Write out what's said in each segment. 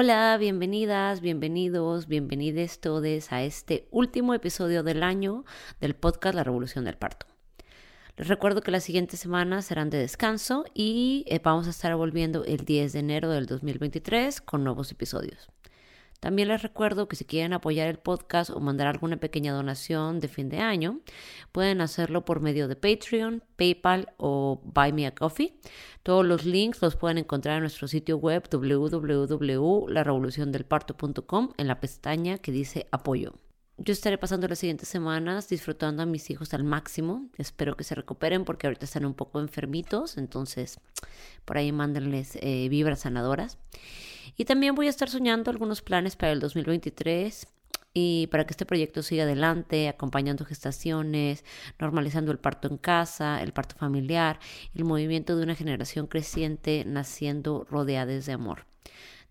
Hola, bienvenidas, bienvenidos, bienvenides todos a este último episodio del año del podcast La Revolución del Parto. Les recuerdo que las siguientes semanas serán de descanso y eh, vamos a estar volviendo el 10 de enero del 2023 con nuevos episodios. También les recuerdo que si quieren apoyar el podcast o mandar alguna pequeña donación de fin de año, pueden hacerlo por medio de Patreon, PayPal o Buy Me a Coffee. Todos los links los pueden encontrar en nuestro sitio web www.larevoluciondelparto.com en la pestaña que dice apoyo. Yo estaré pasando las siguientes semanas disfrutando a mis hijos al máximo. Espero que se recuperen porque ahorita están un poco enfermitos, entonces por ahí mándenles eh, vibras sanadoras. Y también voy a estar soñando algunos planes para el 2023 y para que este proyecto siga adelante, acompañando gestaciones, normalizando el parto en casa, el parto familiar, el movimiento de una generación creciente naciendo rodeadas de amor.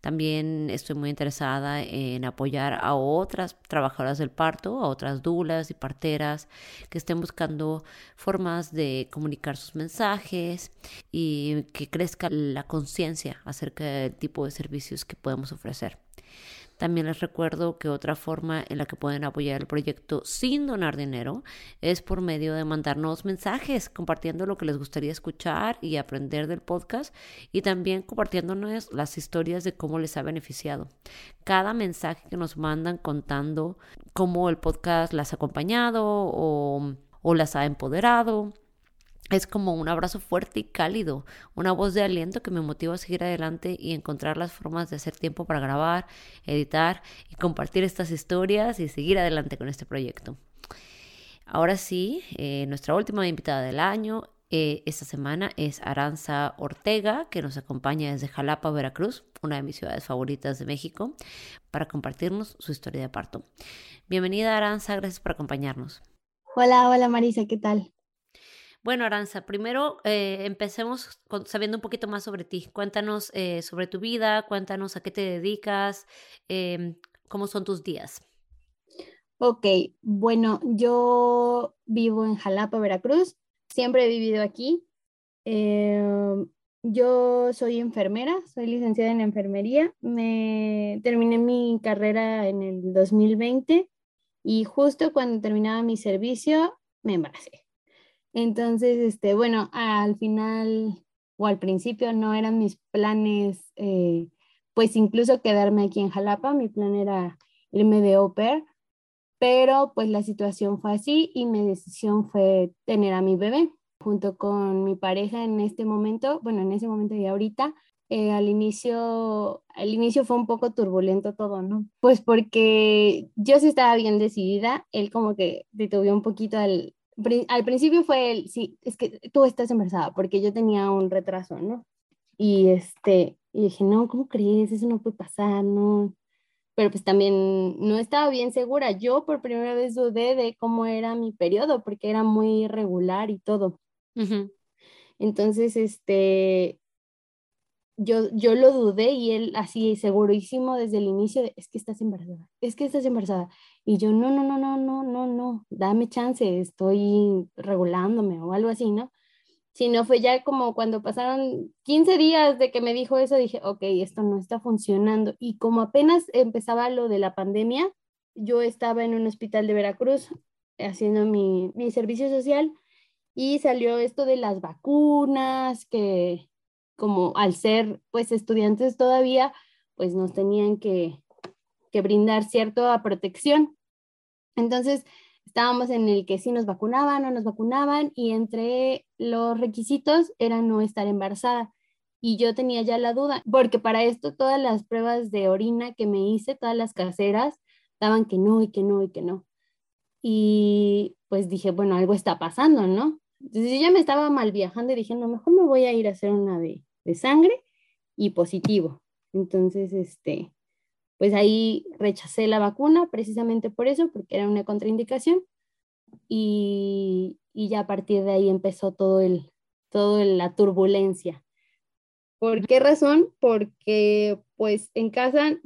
También estoy muy interesada en apoyar a otras trabajadoras del parto, a otras dulas y parteras que estén buscando formas de comunicar sus mensajes y que crezca la conciencia acerca del tipo de servicios que podemos ofrecer. También les recuerdo que otra forma en la que pueden apoyar el proyecto sin donar dinero es por medio de mandarnos mensajes, compartiendo lo que les gustaría escuchar y aprender del podcast y también compartiéndonos las historias de cómo les ha beneficiado. Cada mensaje que nos mandan contando cómo el podcast las ha acompañado o, o las ha empoderado es como un abrazo fuerte y cálido, una voz de aliento que me motiva a seguir adelante y encontrar las formas de hacer tiempo para grabar, editar y compartir estas historias y seguir adelante con este proyecto. Ahora sí, eh, nuestra última invitada del año eh, esta semana es Aranza Ortega, que nos acompaña desde Jalapa, Veracruz, una de mis ciudades favoritas de México, para compartirnos su historia de parto. Bienvenida Aranza, gracias por acompañarnos. Hola, hola Marisa, ¿qué tal? Bueno, Aranza, primero eh, empecemos sabiendo un poquito más sobre ti. Cuéntanos eh, sobre tu vida, cuéntanos a qué te dedicas, em, cómo son tus días. Ok, bueno, yo vivo en Jalapa, Veracruz. Siempre he vivido aquí. Em, yo soy enfermera, soy licenciada en enfermería. Me terminé mi carrera en el 2020 y justo cuando terminaba mi servicio me embaracé. Entonces, este, bueno, al final o al principio no eran mis planes, eh, pues incluso quedarme aquí en Jalapa, mi plan era irme de au pero pues la situación fue así y mi decisión fue tener a mi bebé junto con mi pareja en este momento, bueno, en ese momento y ahorita, eh, al inicio, al inicio fue un poco turbulento todo, ¿no? Pues porque yo sí estaba bien decidida, él como que detuvo un poquito al, al principio fue el, sí, es que tú estás embarazada, porque yo tenía un retraso, ¿no? Y este, y dije, no, ¿cómo crees? Eso no puede pasar, ¿no? Pero pues también no estaba bien segura. Yo por primera vez dudé de cómo era mi periodo, porque era muy irregular y todo. Entonces, este, yo, yo lo dudé y él así segurísimo desde el inicio de, es que estás embarazada, es que estás embarazada. Y yo, no, no, no, no, no, no, no, dame chance, estoy regulándome o algo así, ¿no? Si no fue ya como cuando pasaron 15 días de que me dijo eso, dije, ok, esto no está funcionando. Y como apenas empezaba lo de la pandemia, yo estaba en un hospital de Veracruz haciendo mi, mi servicio social y salió esto de las vacunas, que como al ser pues estudiantes todavía, pues nos tenían que, que brindar cierta protección. Entonces, estábamos en el que sí nos vacunaban o nos vacunaban y entre los requisitos era no estar embarazada. Y yo tenía ya la duda, porque para esto todas las pruebas de orina que me hice, todas las caseras, daban que no y que no y que no. Y pues dije, bueno, algo está pasando, ¿no? Entonces yo ya me estaba mal viajando y dije, no, mejor me voy a ir a hacer una de, de sangre y positivo. Entonces, este, pues ahí rechacé la vacuna precisamente por eso, porque era una contraindicación. Y, y ya a partir de ahí empezó todo el, todo la turbulencia. ¿Por qué razón? Porque pues en casa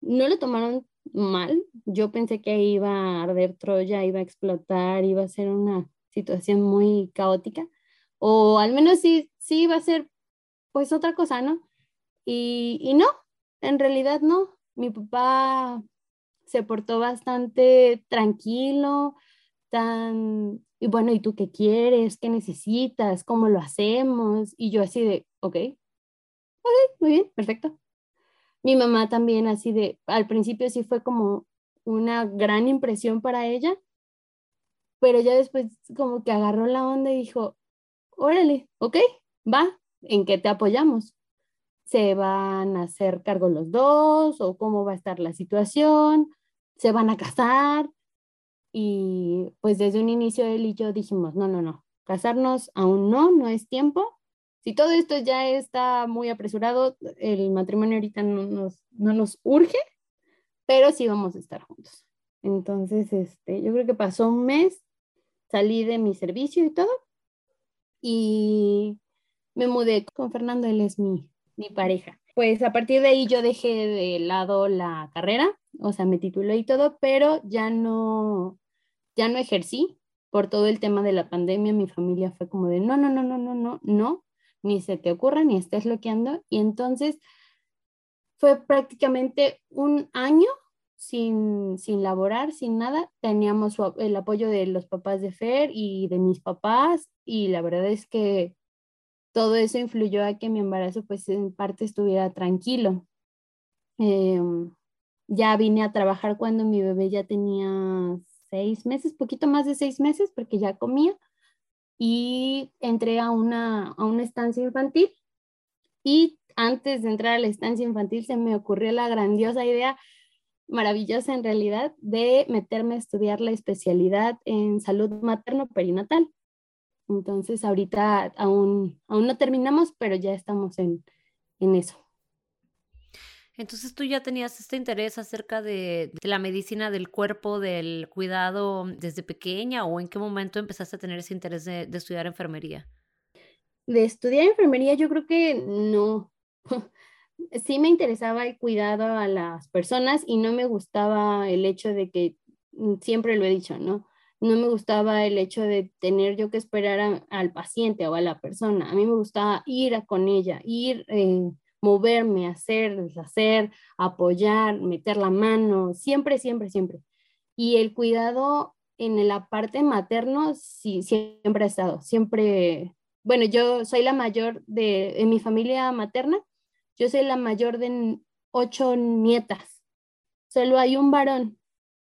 no lo tomaron mal. Yo pensé que iba a arder Troya, iba a explotar, iba a ser una situación muy caótica. O al menos sí, sí iba a ser pues otra cosa, ¿no? Y, y no, en realidad no. Mi papá se portó bastante tranquilo, tan, y bueno, ¿y tú qué quieres? ¿Qué necesitas? ¿Cómo lo hacemos? Y yo así de, ok, ok, muy bien, perfecto. Mi mamá también así de, al principio sí fue como una gran impresión para ella, pero ya después como que agarró la onda y dijo, órale, ok, va, ¿en qué te apoyamos? ¿Se van a hacer cargo los dos o cómo va a estar la situación? ¿Se van a casar? Y pues desde un inicio él y yo dijimos, no, no, no, casarnos aún no, no es tiempo. Si todo esto ya está muy apresurado, el matrimonio ahorita no nos, no nos urge, pero sí vamos a estar juntos. Entonces, este, yo creo que pasó un mes, salí de mi servicio y todo, y me mudé con Fernando, él es mi, mi pareja. Pues a partir de ahí yo dejé de lado la carrera, o sea, me titulé y todo, pero ya no, ya no ejercí por todo el tema de la pandemia. Mi familia fue como de, no, no, no, no, no, no, no, ni se te ocurra, ni estés bloqueando. Y entonces fue prácticamente un año sin, sin laborar, sin nada. Teníamos el apoyo de los papás de Fer y de mis papás y la verdad es que todo eso influyó a que mi embarazo pues en parte estuviera tranquilo. Em, ya vine a trabajar cuando mi bebé ya tenía seis meses, poquito más de seis meses, porque ya comía, y entré a una, a una estancia infantil. Y antes de entrar a la estancia infantil se me ocurrió la grandiosa idea, maravillosa en realidad, de meterme a estudiar la especialidad en salud materno-perinatal. Entonces, ahorita aún, aún no terminamos, pero ya estamos en, en eso. Entonces tú ya tenías este interés acerca de, la medicina del cuerpo, del cuidado desde pequeña o en qué momento empezaste a tener ese interés de, estudiar enfermería? De estudiar enfermería yo creo que no. sí me interesaba el cuidado a las personas y no me gustaba el hecho de que, mm, siempre lo he dicho, ¿no? No me gustaba el hecho de tener yo que esperar al paciente o a la persona. A mí me gustaba ir con ella, ir... Eh, moverme, hacer, deshacer, apoyar, meter la mano, siempre, siempre, siempre. Y el cuidado en la parte materno, sí, siempre ha estado, siempre, bueno, yo soy la mayor de, en mi familia materna, yo soy la mayor de ocho nietas, solo hay un varón,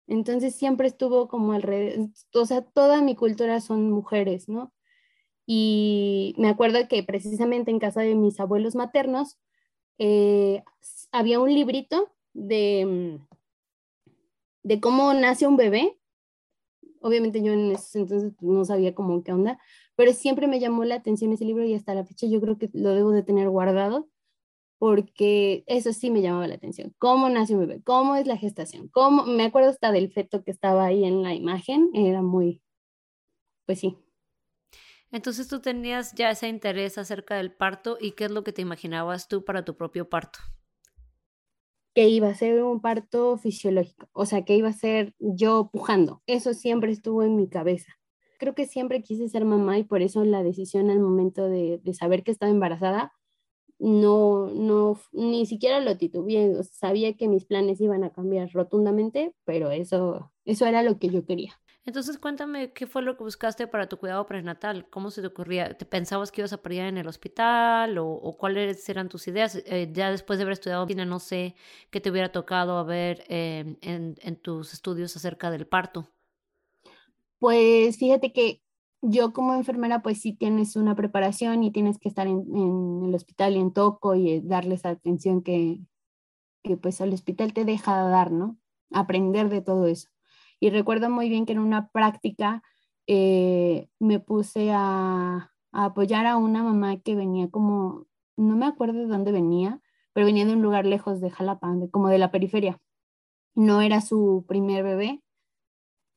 entonces siempre estuvo como alrededor, o sea, toda mi cultura son mujeres, ¿no? Y me acuerdo que precisamente en casa de mis abuelos maternos, eh, había un librito de, mm, de cómo nace un bebé. Obviamente yo en ese entonces no sabía cómo qué onda, pero siempre me llamó la atención ese libro y hasta la fecha yo creo que lo debo de tener guardado porque eso sí me llamaba la atención. ¿Cómo nace un bebé? ¿Cómo es la gestación? ¿Cómo? Me acuerdo hasta del feto que estaba ahí en la imagen, era muy, pues sí, entonces tú tenías ya ese interés acerca del parto y qué es lo que te imaginabas tú para tu propio parto. Que iba a ser un parto fisiológico, o sea, que iba a ser yo pujando. Eso siempre estuvo en mi cabeza. Creo que siempre quise ser mamá y por eso la decisión al momento de, saber que estaba embarazada, no, no, ni siquiera lo titubeé. sabía que mis planes iban a cambiar rotundamente, pero eso, eso era lo que yo quería. Entonces cuéntame qué fue lo que buscaste para tu cuidado prenatal, cómo se te ocurría, ¿te pensabas que ibas a parir en el hospital o, cuáles eran tus ideas? Eh, ya después de haber estudiado medicina, no sé qué te hubiera tocado a ver em, en, en tus estudios acerca del parto. Pues fíjate que yo como enfermera pues sí tienes una preparación y tienes que estar en, el hospital y en toco y darles atención que, que pues el hospital te deja dar, ¿no? Aprender de todo eso. Y recuerdo muy bien que en una práctica eh, me puse a, apoyar a una mamá que venía como, no me acuerdo de dónde venía, pero venía de un lugar lejos de Jalapa, como de la periferia. no era su primer bebé,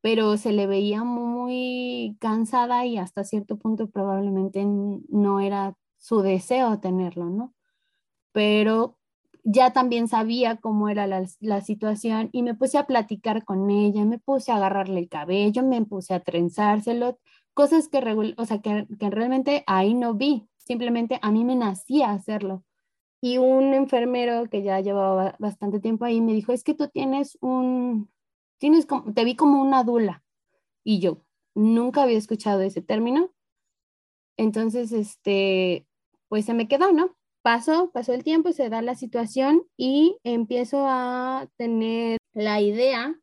pero se le veía muy cansada y hasta cierto punto probablemente no era su deseo tenerlo, ¿no? Pero ya también sabía cómo era la, la, situación y me puse a platicar con ella, me puse a agarrarle el cabello, me puse a trenzárselo, cosas que, o sea, que, que realmente ahí no vi, simplemente a mí me nacía hacerlo. Y un enfermero que ya llevaba bastante tiempo ahí me dijo, es que tú tienes un, tienes te vi como una dula. Y yo nunca había escuchado ese término. Entonces, este, pues se me quedó, ¿no? Pasó, pasó el tiempo, se da la situación y empiezo a tener la idea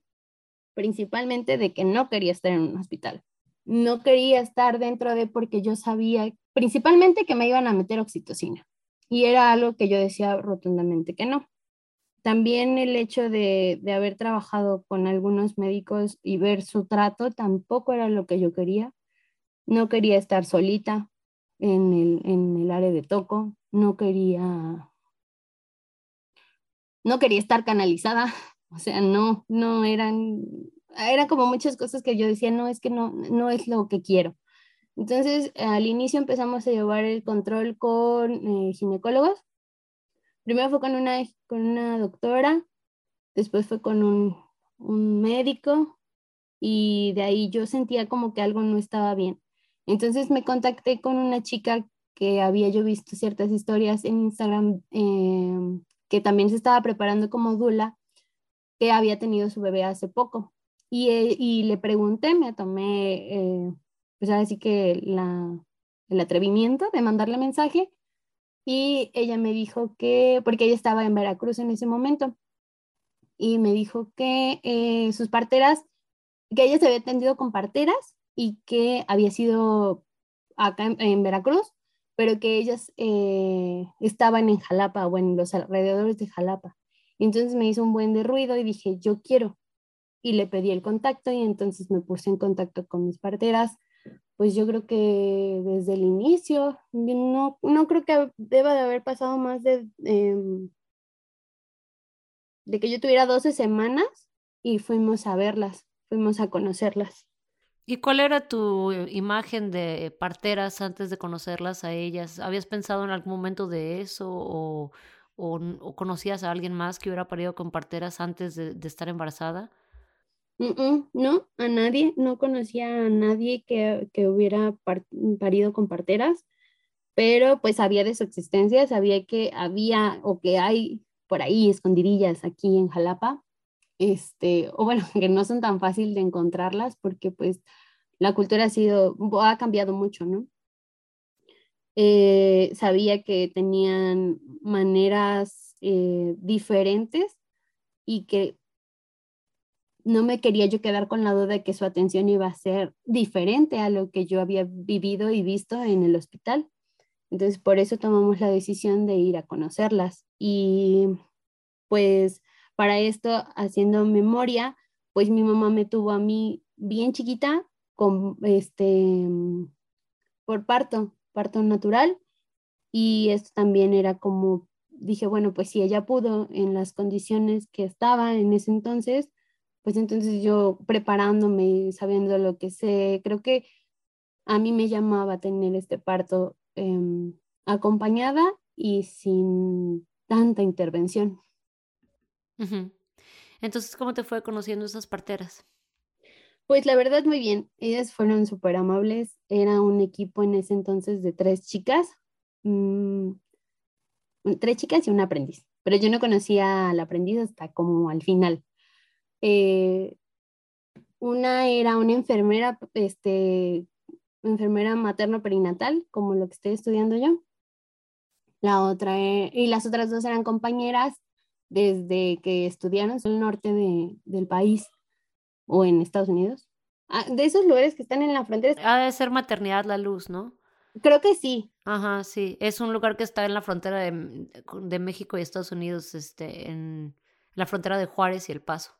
principalmente de que no quería estar en un hospital. No quería estar dentro de porque yo sabía principalmente que me iban a meter oxitocina. Y era algo que yo decía rotundamente que no. También el hecho de, haber trabajado con algunos médicos y ver su trato tampoco era lo que yo quería. No quería estar solita en el, en el área de toco, no quería, no quería estar canalizada, o sea, no, no eran, eran como muchas cosas que yo decía, no, es que no, no es lo que quiero. Entonces, al inicio empezamos a llevar el control con eh, ginecólogos. Primero fue con una, con una doctora, después fue con un, un médico y de ahí yo sentía como que algo no estaba bien. Entonces me contacté con una chica que había yo visto ciertas historias en Instagram em, que también se estaba preparando como Dula, que había tenido su bebé hace poco. Y, eh, y le pregunté, me tomé eh, pues ahora sí que la, el atrevimiento de mandarle mensaje y ella me dijo que, porque ella estaba en Veracruz en ese momento, y me dijo que eh, sus parteras, que ella se había atendido con parteras y que había sido acá en, Veracruz, pero que ellas eh, estaban en Jalapa o en los alrededores de Jalapa. Entonces me hizo un buen de ruido y dije, yo quiero. Y le pedí el contacto y entonces me puse en contacto con mis parteras pues yo creo que desde el inicio, no, no creo que deba de haber pasado más de, em, de que yo tuviera 12 semanas y fuimos a verlas, fuimos a conocerlas. ¿Y cuál era tu imagen de parteras antes de conocerlas a ellas? ¿Habías pensado en algún momento de eso o, o, conocías a alguien más que hubiera parido con parteras antes de estar embarazada? No, a nadie, no conocía a nadie que, hubiera parido con parteras, pero pues sabía de su existencia, sabía que había o que hay por ahí escondidillas aquí en Jalapa, este, o bueno, que no son tan fácil de encontrarlas porque pues la cultura ha sido, ha cambiado mucho, ¿no? Eh, sabía que tenían maneras eh, diferentes y que no me quería yo quedar con la duda de que su atención iba a ser diferente a lo que yo había vivido y visto en el hospital. Entonces, por eso tomamos la decisión de ir a conocerlas. Y pues para esto, haciendo memoria, pues mi mamá me tuvo a mí bien chiquita con este por parto, parto natural. Y esto también era como dije, bueno, pues si ella pudo en las condiciones que estaba en ese entonces, pues entonces yo preparándome, sabiendo lo que sé, creo que a mí me llamaba tener este parto em, acompañada y sin tanta intervención. Entonces, ¿cómo te fue conociendo esas parteras? Pues la verdad muy bien, ellas fueron súper amables, era un equipo en ese entonces de tres chicas, mm, tres chicas y un aprendiz, pero yo no conocía al aprendiz hasta como al final. Eh, una era una enfermera, este, enfermera materno-perinatal, como lo que estoy estudiando yo. La otra, e, y las otras dos eran compañeras desde que estudiaron en el norte de, del país o en Estados Unidos. Ah, de esos lugares que están en la frontera. Ha de ser Maternidad La Luz, ¿no? Creo que sí. Ajá, sí. Es un lugar que está en la frontera de, de México y Estados Unidos, este, en la frontera de Juárez y El Paso.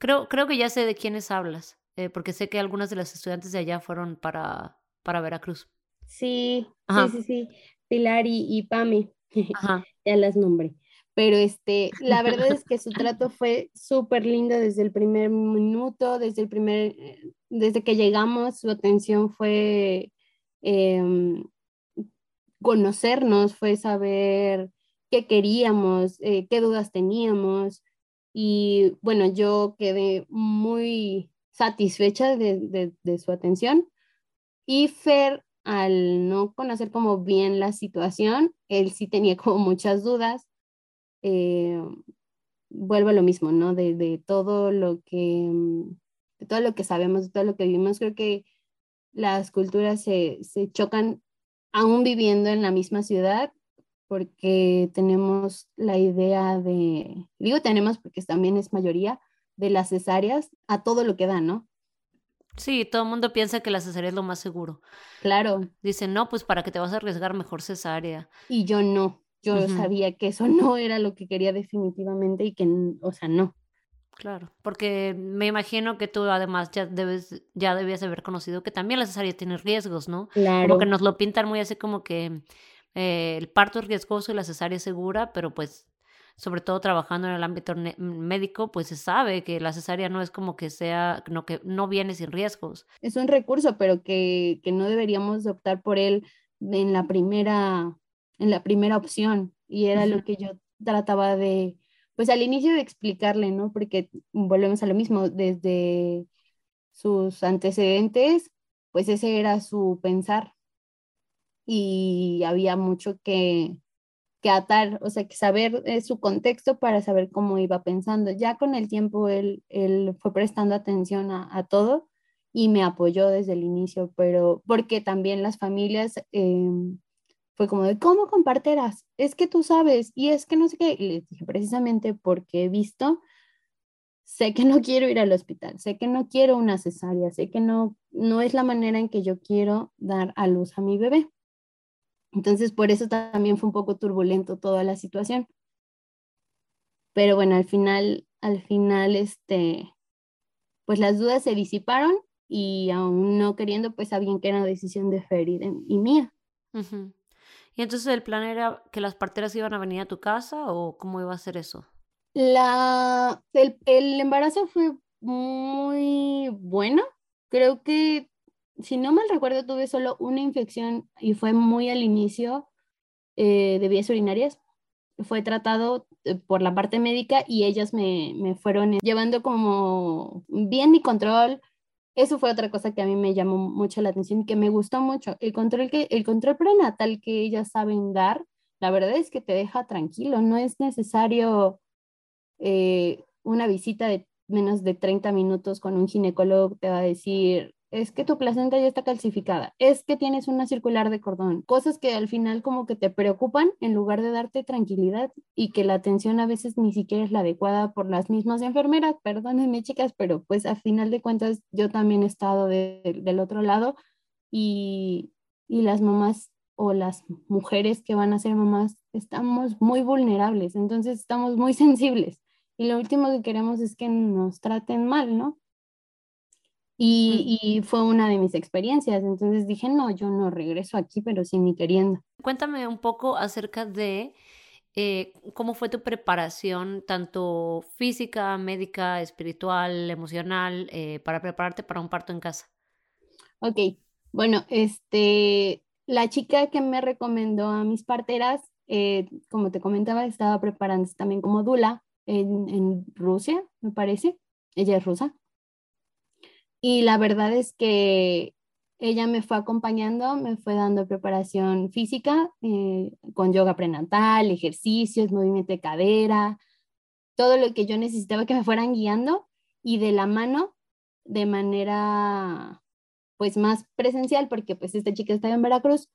Creo, creo que ya sé de quiénes hablas, eh, porque sé que algunas de las estudiantes de allá fueron para, para Veracruz. Sí, sí, sí, sí. Pilar y, y Pame, ya las nombré. pero este, la verdad es que su trato fue súper lindo desde el primer minuto, desde el primer, desde que llegamos, su atención fue em, conocernos, fue saber qué queríamos, eh, qué dudas teníamos. Y bueno, yo quedé muy satisfecha de, de, su atención. Y Fer, al no conocer como bien la situación, él sí tenía como muchas dudas. Eh, vuelvo a lo mismo, ¿no? De, de, todo lo que, de todo lo que sabemos, de todo lo que vivimos, creo que las culturas se, se chocan aún viviendo en la misma ciudad, porque tenemos la idea de, digo tenemos porque también es mayoría, de las cesáreas a todo lo que da, ¿no? Sí, todo el mundo piensa que la cesárea es lo más seguro. Claro. Dicen, no, pues para que te vas a arriesgar, mejor cesárea. Y yo no, yo sabía que eso no era lo que quería definitivamente y que, o sea, no. Claro, porque me imagino que tú además ya debes, ya debías haber conocido que también la cesárea tiene riesgos, ¿no? Claro. Como que nos lo pintan muy así como que eh, el parto es riesgoso y la cesárea es segura, pero pues sobre todo trabajando en el ámbito médico, pues se sabe que la cesárea no es como que sea, no, que no viene sin riesgos. Es un recurso, pero que, que no deberíamos optar por él en la primera, en la primera opción. Y era lo que yo trataba de, pues al inicio de explicarle, ¿no? Porque volvemos a lo mismo, desde sus antecedentes, pues ese era su pensar y había mucho que, que atar, o sea, que saber eh, su contexto para saber cómo iba pensando. Ya con el tiempo él, él fue prestando atención a, todo y me apoyó desde el inicio, pero porque también las familias em, fue como de, ¿cómo comparterás? Es que tú sabes, y es que no sé qué. Y les dije, precisamente porque he visto, sé que no quiero ir al hospital, sé que no quiero una cesárea, sé que no, no es la manera en que yo quiero dar a luz a mi bebé. Entonces, por eso también fue un poco turbulento toda la situación. Pero bueno, al final, al final, este, pues las dudas se disiparon y aún no queriendo, pues sabían que era una decisión de Fer y, y mía. ¿Y entonces el plan era que las parteras iban a venir a tu casa o cómo iba a ser eso? La, el, el embarazo fue muy bueno. Creo que, si no mal recuerdo, tuve solo una infección y fue muy al inicio eh, de vías urinarias. Fue tratado eh, por la parte médica y ellas me, me fueron llevando como bien mi control, eso fue otra cosa que a mí me llamó mucho la atención y que me gustó mucho. El control, que, el control prenatal que ellas saben dar, la verdad es que te deja tranquilo, no es necesario eh, una visita de menos de 30 minutos con un ginecólogo te va a decir, es que tu placenta ya está calcificada, es que tienes una circular de cordón, cosas que al final como que te preocupan en lugar de darte tranquilidad y que la atención a veces ni siquiera es la adecuada por las mismas enfermeras, perdónenme chicas, pero pues a final de cuentas yo también he estado del otro lado y, y las mamás o las mujeres que van a ser mamás estamos muy vulnerables, entonces estamos muy sensibles y lo último que queremos es que nos traten mal, ¿no? Y, fue una de mis experiencias. Entonces dije, no, yo no regreso aquí, pero sí ni queriendo. Cuéntame un poco acerca de eh, cómo fue tu preparación, tanto física, médica, espiritual, emocional, eh, para prepararte para un parto en casa. Ok, bueno, este, la chica que me recomendó a mis parteras, eh, como te comentaba, estaba preparándose también como Dula en, en Rusia, me parece. Ella es rusa. Y la verdad es que ella me fue acompañando, me fue dando preparación física eh, con yoga prenatal, ejercicios, movimiento de cadera, todo lo que yo necesitaba que me fueran guiando y de la mano de manera pues más presencial porque pues esta chica estaba en Veracruz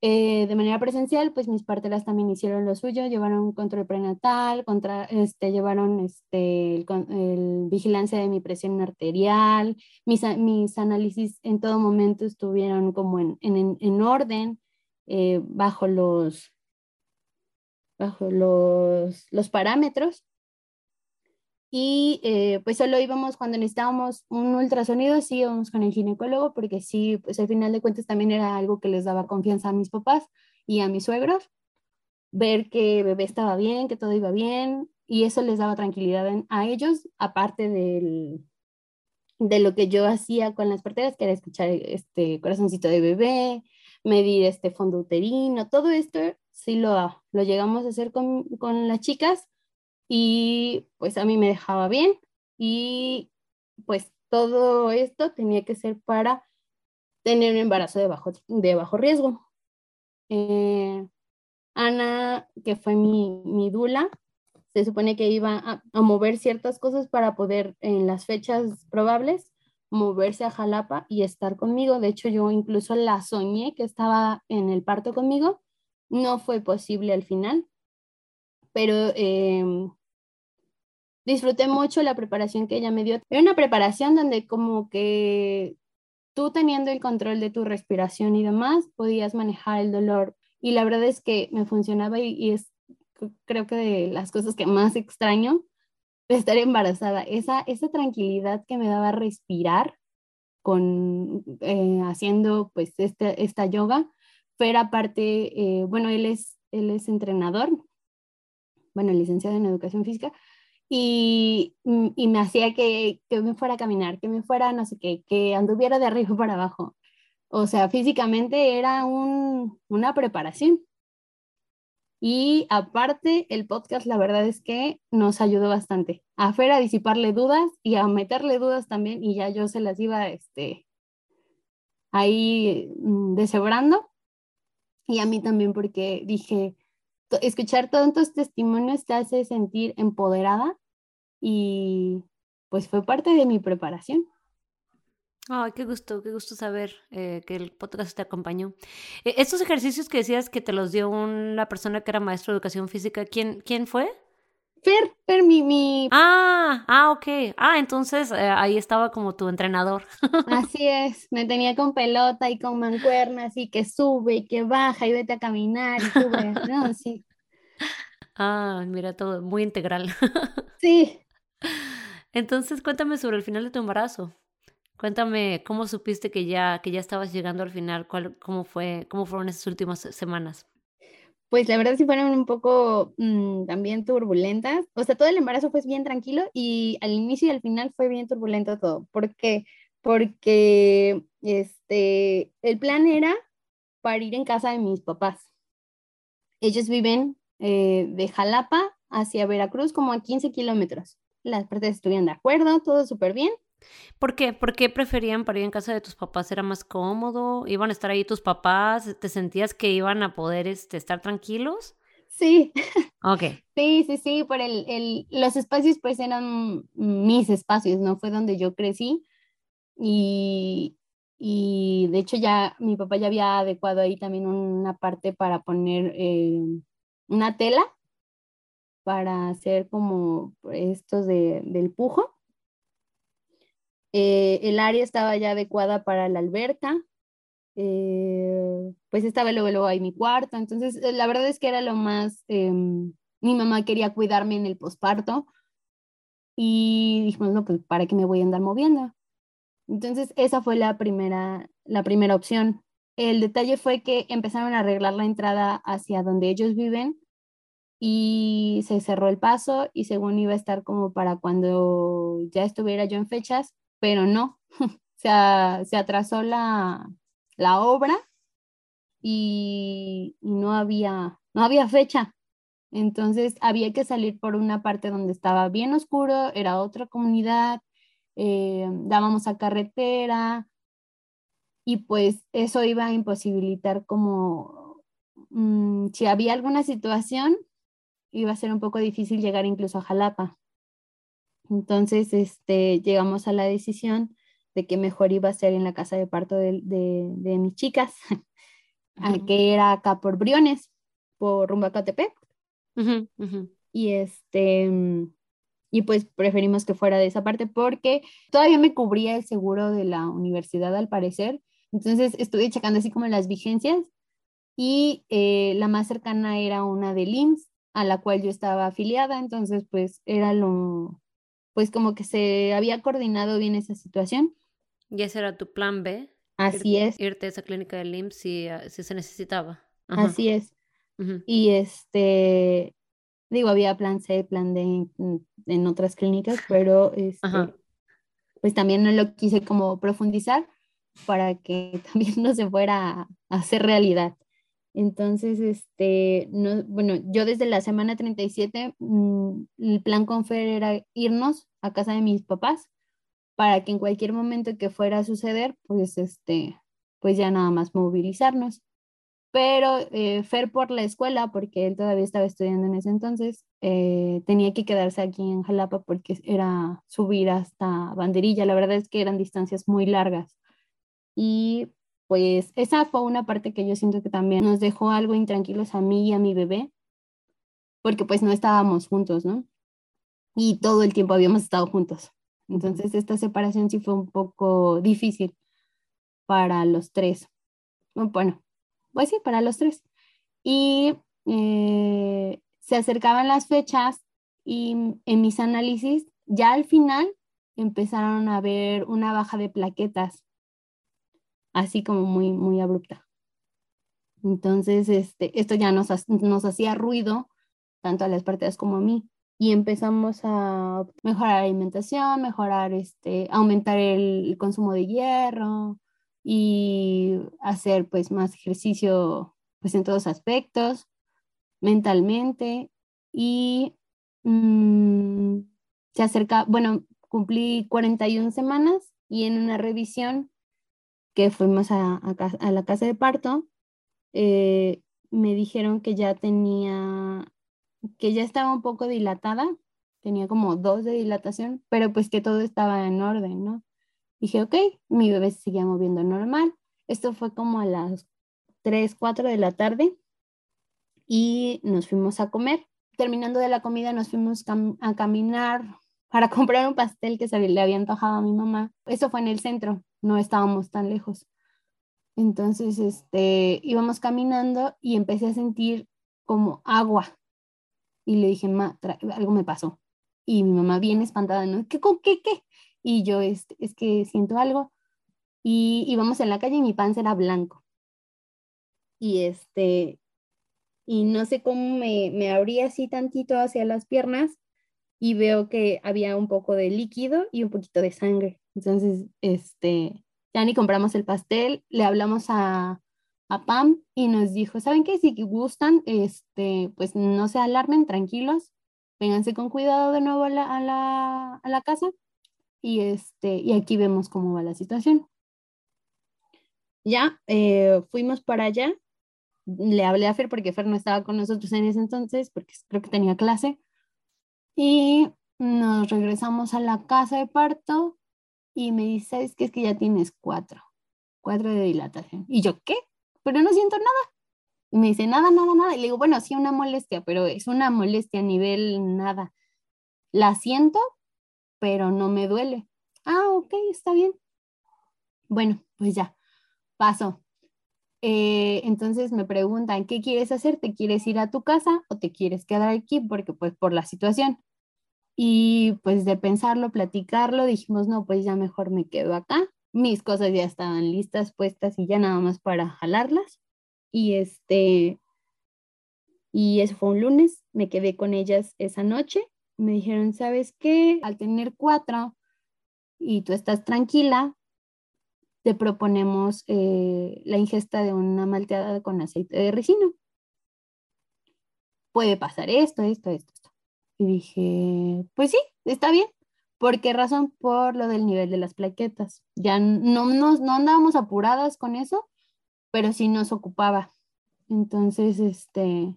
eh, de manera presencial, pues mis parteras también hicieron lo suyo, llevaron control prenatal, contra, este, llevaron este, el, vigilancia de mi presión arterial, mis, mis, análisis en todo momento estuvieron como en, en, en orden, eh, bajo, los, bajo los, los parámetros y eh, pues solo íbamos cuando necesitábamos un ultrasonido, sí íbamos con el ginecólogo, porque sí, pues al final de cuentas también era algo que les daba confianza a mis papás y a mis suegros. ver que bebé estaba bien, que todo iba bien, y eso les daba tranquilidad a ellos, aparte del, de lo que yo hacía con las parteras, que era escuchar este corazoncito de bebé, medir este fondo uterino, todo esto sí lo, lo llegamos a hacer con, con las chicas y pues a mí me dejaba bien y pues todo esto tenía que ser para tener un embarazo de bajo, de bajo riesgo. Eh, Ana, que fue mi, mi dula, se supone que iba a, mover ciertas cosas para poder en las fechas probables moverse a Jalapa y estar conmigo. De hecho, yo incluso la soñé que estaba en el parto conmigo. No fue posible al final, pero eh, disfruté mucho la preparación que ella me dio. Era una preparación donde como que tú teniendo el control de tu respiración y demás, podías manejar el dolor. Y la verdad es que me funcionaba y, es creo que de las cosas que más extraño estar embarazada, esa, esa tranquilidad que me daba respirar con eh, haciendo pues este, esta yoga. Fer aparte, eh, bueno, él es, él es entrenador, bueno, licenciado en educación física, y, y me hacía que, que, me fuera a caminar, que me fuera, no sé qué, que anduviera de arriba para abajo. O sea, físicamente era un, una preparación. Y aparte, el podcast, la verdad es que nos ayudó bastante. A Fer a disiparle dudas y a meterle dudas también, y ya yo se las iba este, ahí mm, deshebrando. Y a mí también, porque dije, escuchar tantos testimonios te hace sentir empoderada y pues fue parte de mi preparación. Ay, qué gusto, qué gusto saber eh, que el podcast te acompañó. Eh, estos ejercicios que decías que te los dio una persona que era maestro de educación física, ¿quién, quién fue? Fer, Fer, mi, mi... Ah, ah, ok. Ah, entonces eh, ahí estaba como tu entrenador. Así es, me tenía con pelota y con mancuernas y que sube y que baja y vete a caminar y sube, ¿no? Sí. Ah, mira todo, muy integral. Sí. Entonces, cuéntame sobre el final de tu embarazo. Cuéntame cómo supiste que ya, que ya estabas llegando al final, cuál, cómo, fue, cómo fueron esas últimas semanas. Pues la verdad sí fueron un poco mmm, también turbulentas. O sea, todo el embarazo fue bien tranquilo y al inicio y al final fue bien turbulento todo. ¿Por qué? Porque este, el plan era para ir en casa de mis papás. Ellos viven eh, de Jalapa hacia Veracruz como a 15 kilómetros. Las partes estuvieron de acuerdo, todo súper bien ¿Por qué? ¿Por qué preferían para ir en casa de tus papás? ¿Era más cómodo? ¿Iban a estar ahí tus papás? ¿Te sentías que iban a poder este, estar tranquilos? Sí. Ok. Sí, sí, sí, por el, el, los espacios pues eran mis espacios, ¿no? Fue donde yo crecí y, y de hecho ya mi papá ya había adecuado ahí también una parte para poner eh, una tela para hacer como estos de, del pujo eh, el área estaba ya adecuada para la alberca, eh, pues estaba luego, luego ahí mi cuarto, entonces eh, la verdad es que era lo más, em, mi mamá quería cuidarme en el posparto y dijimos, no, pues para qué me voy a andar moviendo. Entonces esa fue la primera, la primera opción. El detalle fue que empezaron a arreglar la entrada hacia donde ellos viven y se cerró el paso y según iba a estar como para cuando ya estuviera yo en fechas, pero no, se, se atrasó la, la obra y, no, había, no había fecha. Entonces había que salir por una parte donde estaba bien oscuro, era otra comunidad, eh, dábamos a carretera y pues eso iba a imposibilitar como mmm, si había alguna situación, iba a ser un poco difícil llegar incluso a Jalapa. Entonces, este, llegamos a la decisión de que mejor iba a ser en la casa de parto de, de, de mis chicas, uh que era acá por Briones, por rumbo a Catepec. Uh -huh, uh -huh. Y este, y pues preferimos que fuera de esa parte porque todavía me cubría el seguro de la universidad al parecer. Entonces estuve checando así como las vigencias y eh, la más cercana era una de LIMS a la cual yo estaba afiliada, entonces pues era lo, pues como que se había coordinado bien esa situación. Y ese era tu plan B. Así ir, es. Irte a esa clínica del IMSS si, uh, si se necesitaba. Ajá. Así es. Y este, digo, había plan C, plan D en, otras clínicas, pero este, pues también no lo quise como profundizar para que también no se fuera a, hacer realidad. Entonces, este, no, bueno, yo desde la semana 37, mm, el plan con Fer era irnos a casa de mis papás para que en cualquier momento que fuera a suceder, pues, este, pues ya nada más movilizarnos. Pero eh, Fer por la escuela, porque él todavía estaba estudiando en ese entonces, eh, tenía que quedarse aquí en Jalapa porque era subir hasta Banderilla. La verdad es que eran distancias muy largas. Y pues esa fue una parte que yo siento que también nos dejó algo intranquilos a mí y a mi bebé, porque pues no estábamos juntos, ¿no? Y todo el tiempo habíamos estado juntos. Entonces esta separación sí fue un poco difícil para los tres. Bueno, pues sí, para los tres. Y eh, se acercaban las fechas y en mis análisis ya al final empezaron a ver una baja de plaquetas así como muy, muy abrupta. Entonces, este, esto ya nos, nos hacía ruido, tanto a las partidas como a mí, y empezamos a mejorar la alimentación, mejorar, este, aumentar el, consumo de hierro y hacer pues más ejercicio pues en todos aspectos, mentalmente, y mm, se acerca, bueno, cumplí 41 semanas y en una revisión que fuimos a, la casa de parto, eh, me dijeron que ya tenía, que ya estaba un poco dilatada, tenía como dos de dilatación, pero pues que todo estaba en orden, ¿no? Dije, ok, mi bebé se seguía moviendo normal. Esto fue como a las 3, 4 de la tarde y nos fuimos a comer. Terminando de la comida nos fuimos a caminar para comprar un pastel que se le había antojado a mi mamá. Eso fue en el centro, no estábamos tan lejos. Entonces, este, íbamos caminando y empecé a sentir como agua. Y le dije, ma, algo me pasó. Y mi mamá bien espantada, ¿no? ¿Qué, con qué, qué? Y yo, es, este, es que siento algo. Y íbamos en la calle y mi panza era blanco. Y este, y no sé cómo me, me abrí así tantito hacia las piernas y veo que había un poco de líquido y un poquito de sangre. Entonces, este, ya ni compramos el pastel, le hablamos a, a Pam y nos dijo, ¿saben qué? Si gustan, este, pues no se alarmen, tranquilos, vénganse con cuidado de nuevo a la, a la, a la casa y, este, y aquí vemos cómo va la situación. Ya eh, fuimos para allá, le hablé a Fer porque Fer no estaba con nosotros en ese entonces, porque creo que tenía clase, y nos regresamos a la casa de parto y me dice, es que es que ya tienes cuatro, cuatro de dilatación. Y yo, ¿qué? Pero no siento nada. Y me dice, nada, nada, nada. Y le digo, bueno, sí, una molestia, pero es una molestia a nivel nada. La siento, pero no me duele. Ah, ok, está bien. Bueno, pues ya, paso. Eh, entonces me preguntan, ¿qué quieres hacer? ¿Te quieres ir a tu casa o te quieres quedar aquí? Porque pues por la situación. Y pues de pensarlo, platicarlo, dijimos, no, pues ya mejor me quedo acá. Mis cosas ya estaban listas, puestas y ya nada más para jalarlas. Y este, y eso fue un lunes, me quedé con ellas esa noche. Me dijeron, ¿sabes qué? Al tener cuatro y tú estás tranquila, te proponemos eh, la ingesta de una malteada con aceite de ricino. Puede pasar esto, esto, esto. Y dije, pues sí, está bien. ¿Por qué razón? Por lo del nivel de las plaquetas. Ya no, nos, no andábamos apuradas con eso, pero sí nos ocupaba. Entonces, este,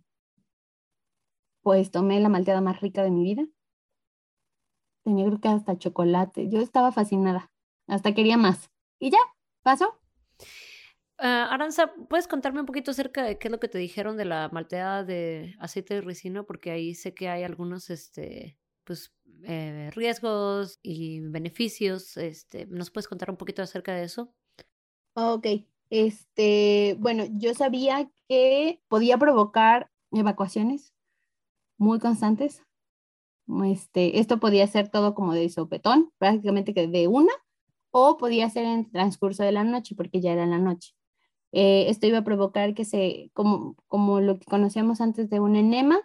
pues tomé la malteada más rica de mi vida. Tenía creo que hasta chocolate. Yo estaba fascinada. Hasta quería más. Y ya, pasó. Uh, Aranza, ¿puedes contarme un poquito acerca de qué es lo que te dijeron de la malteada de aceite de ricino? Porque ahí sé que hay algunos este, pues, eh, riesgos y beneficios. Este, ¿Nos puedes contar un poquito acerca de eso? Ok, este, bueno, yo sabía que podía provocar evacuaciones muy constantes. Este, esto podía ser todo como de sopetón, prácticamente que de una, o podía ser en el transcurso de la noche, porque ya era la noche. Eh, esto iba a provocar que se, como, como lo que conocíamos antes de un enema,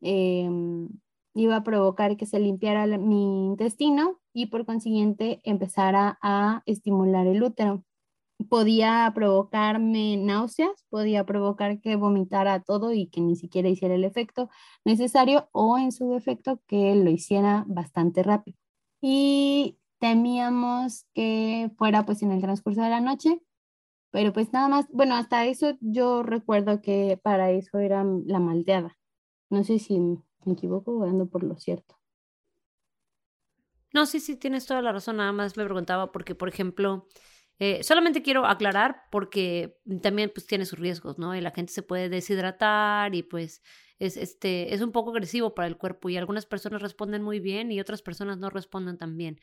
em, iba a provocar que se limpiara mi intestino y por consiguiente empezara a estimular el útero. Podía provocarme náuseas, podía provocar que vomitara todo y que ni siquiera hiciera el efecto necesario o en su defecto que lo hiciera bastante rápido. Y temíamos que fuera pues en el transcurso de la noche, pero pues nada más, bueno, hasta eso yo recuerdo que para eso era la malteada. No sé si me equivoco o ando por lo cierto. No, sí, sí, tienes toda la razón. Nada más me preguntaba porque, por ejemplo, eh, solamente quiero aclarar porque también pues tiene sus riesgos, ¿no? Y la gente se puede deshidratar y pues es, este, es un poco agresivo para el cuerpo y algunas personas responden muy bien y otras personas no responden tan bien.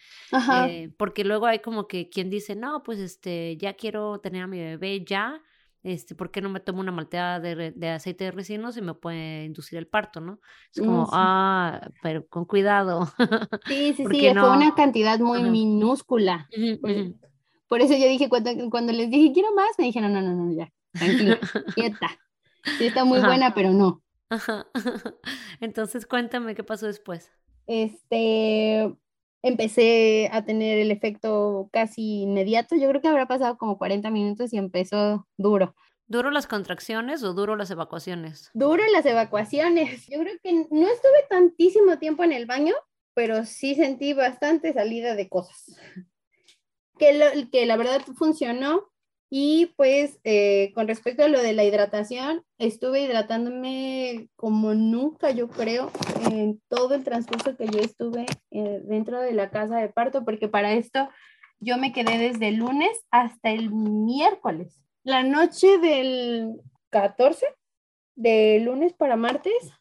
Eh, porque luego hay como que quien dice, no, pues este, ya quiero tener a mi bebé ya, este, ¿por qué no me tomo una malteada de, aceite de resinos y me puede inducir el parto, no? Es como, mm, ah, pero con cuidado. Sí, sí, sí, fue una cantidad muy minúscula. Por, eso yo dije, cuando, cuando les dije, quiero más, me dijeron, no, no, no, ya, tranquila, quieta. Sí, está muy buena, pero no. Entonces, cuéntame qué pasó después. Este, empecé a tener el efecto casi inmediato. Yo creo que habrá pasado como 40 minutos y empezó duro. ¿Duro las contracciones o duro las evacuaciones? Duro las evacuaciones. Yo creo que no estuve tantísimo tiempo en el baño, pero sí sentí bastante salida de cosas. Que, que la verdad funcionó y pues eh, con respecto a lo de la hidratación, estuve hidratándome como nunca, yo creo, en todo el transcurso que yo estuve eh, dentro de la casa de parto, porque para esto yo me quedé desde el lunes hasta el miércoles. La noche del 14, de lunes para martes,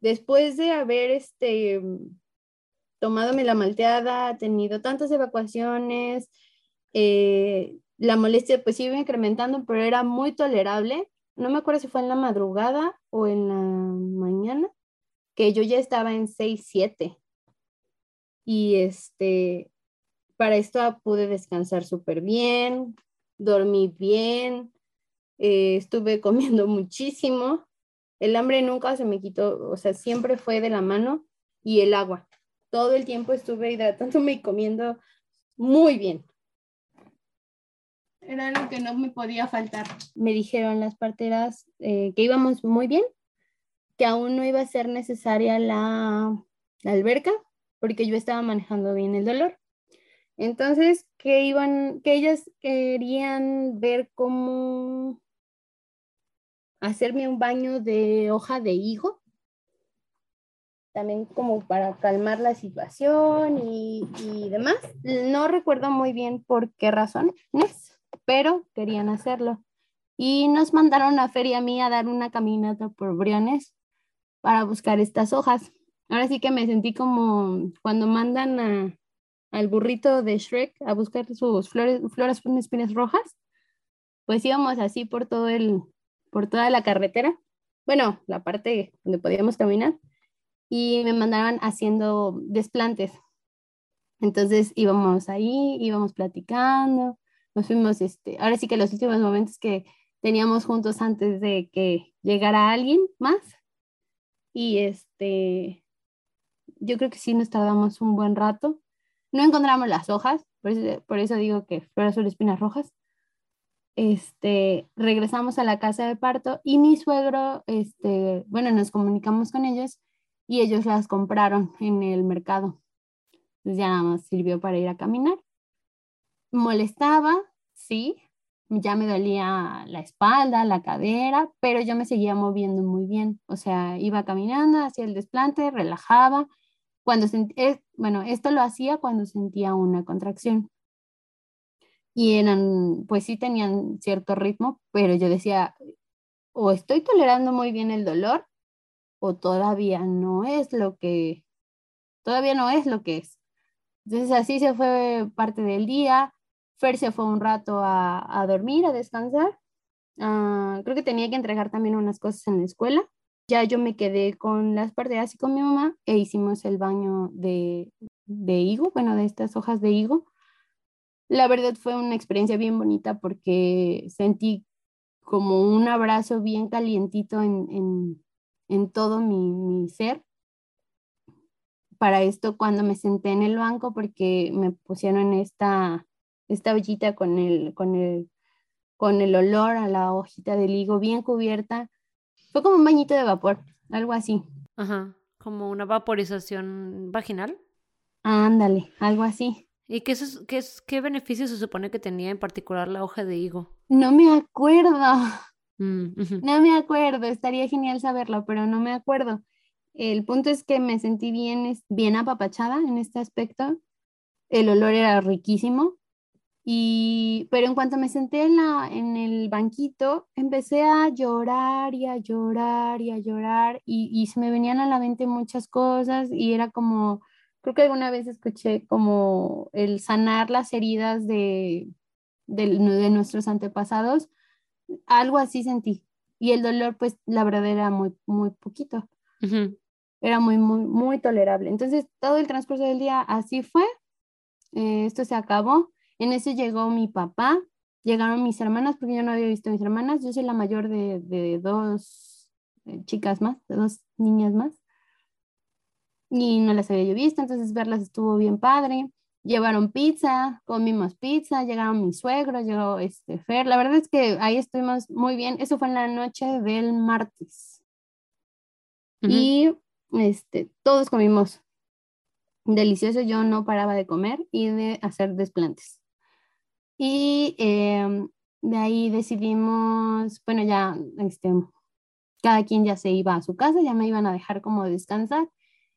después de haber este, tomadome la malteada, tenido tantas evacuaciones, eh, la molestia pues iba incrementando, pero era muy tolerable. No me acuerdo si fue en la madrugada o en la mañana, que yo ya estaba en 6, 7. Y este, para esto pude descansar súper bien, dormí bien, eh, estuve comiendo muchísimo. El hambre nunca se me quitó, o sea, siempre fue de la mano y el agua. Todo el tiempo estuve hidratándome y comiendo muy bien era algo que no me podía faltar. Me dijeron las parteras eh, que íbamos muy bien, que aún no iba a ser necesaria la, alberca, porque yo estaba manejando bien el dolor. Entonces, que iban, que ellas querían ver cómo hacerme un baño de hoja de higo, también como para calmar la situación y, demás. No recuerdo muy bien por qué razón pero querían hacerlo. Y nos mandaron a Feria Mía a dar una caminata por Briones para buscar estas hojas. Ahora sí que me sentí como cuando mandan al burrito de Shrek a buscar sus flores, flores con espinas rojas. Pues íbamos así por todo el, por toda la carretera. Bueno, la parte donde podíamos caminar. Y me mandaban haciendo desplantes. Entonces íbamos ahí, íbamos platicando, nos fuimos, este, ahora sí que los últimos momentos que teníamos juntos antes de que llegara alguien más. Y este, yo creo que sí nos tardamos un buen rato. No encontramos las hojas, por eso, por eso digo que flores son espinas rojas. Este, regresamos a la casa de parto y mi suegro, este, bueno, nos comunicamos con ellos y ellos las compraron en el mercado. Entonces ya nada más sirvió para ir a caminar molestaba, sí, ya me dolía la espalda, la cadera, pero yo me seguía moviendo muy bien. O sea, iba caminando hacia el desplante, relajaba. Cuando bueno, esto lo hacía cuando sentía una contracción. Y eran, pues sí tenían cierto ritmo, pero yo decía, o estoy tolerando muy bien el dolor, o todavía no es lo que, todavía no es lo que es. Entonces así se fue parte del día Fer se fue un rato a, dormir, a descansar. Ah, creo que tenía que entregar también unas cosas en la escuela. Ya yo me quedé con las parteras y con mi mamá e hicimos el baño de, de higo, bueno, de estas hojas de higo. la verdad fue una experiencia bien bonita porque sentí como un abrazo bien calientito en, todo mi, mi, ser. Para esto, cuando me senté en el banco, porque me pusieron esta, esta ollita con el, con, el, con el olor a la hojita del higo bien cubierta, fue como un bañito de vapor, algo así. Ajá, como una vaporización vaginal. Ándale, algo así. ¿Y qué, es, qué, es, qué beneficio se supone que tenía en particular la hoja de higo? No me acuerdo. Mm, no me acuerdo, estaría genial saberlo, pero no me acuerdo. El punto es que me sentí bien, bien apapachada en este aspecto. El olor era riquísimo. Y, pero en cuanto me senté en, la, en el banquito, empecé a llorar y a llorar y a llorar y, y se me venían a la mente muchas cosas y era como, creo que alguna vez escuché como el sanar las heridas de, de, nuestros antepasados, algo así sentí. Y el dolor, pues la verdad era muy, muy poquito. Era muy, muy, muy tolerable. Entonces, todo el transcurso del día así fue. Eh, esto se acabó. En ese llegó mi papá, llegaron mis hermanas, porque yo no había visto a mis hermanas. Yo soy la mayor de, de dos eh, chicas más, de dos niñas más y no las había yo visto, entonces verlas estuvo bien padre. Llevaron pizza, comimos pizza, llegaron mis suegros, llegó este Fer. La verdad es que ahí estuvimos muy bien. Eso fue en la noche del martes. Y este, todos comimos delicioso. Yo no paraba de comer y de hacer desplantes. Y em, de ahí decidimos, bueno, ya este, cada quien ya se iba a su casa, ya me iban a dejar como descansar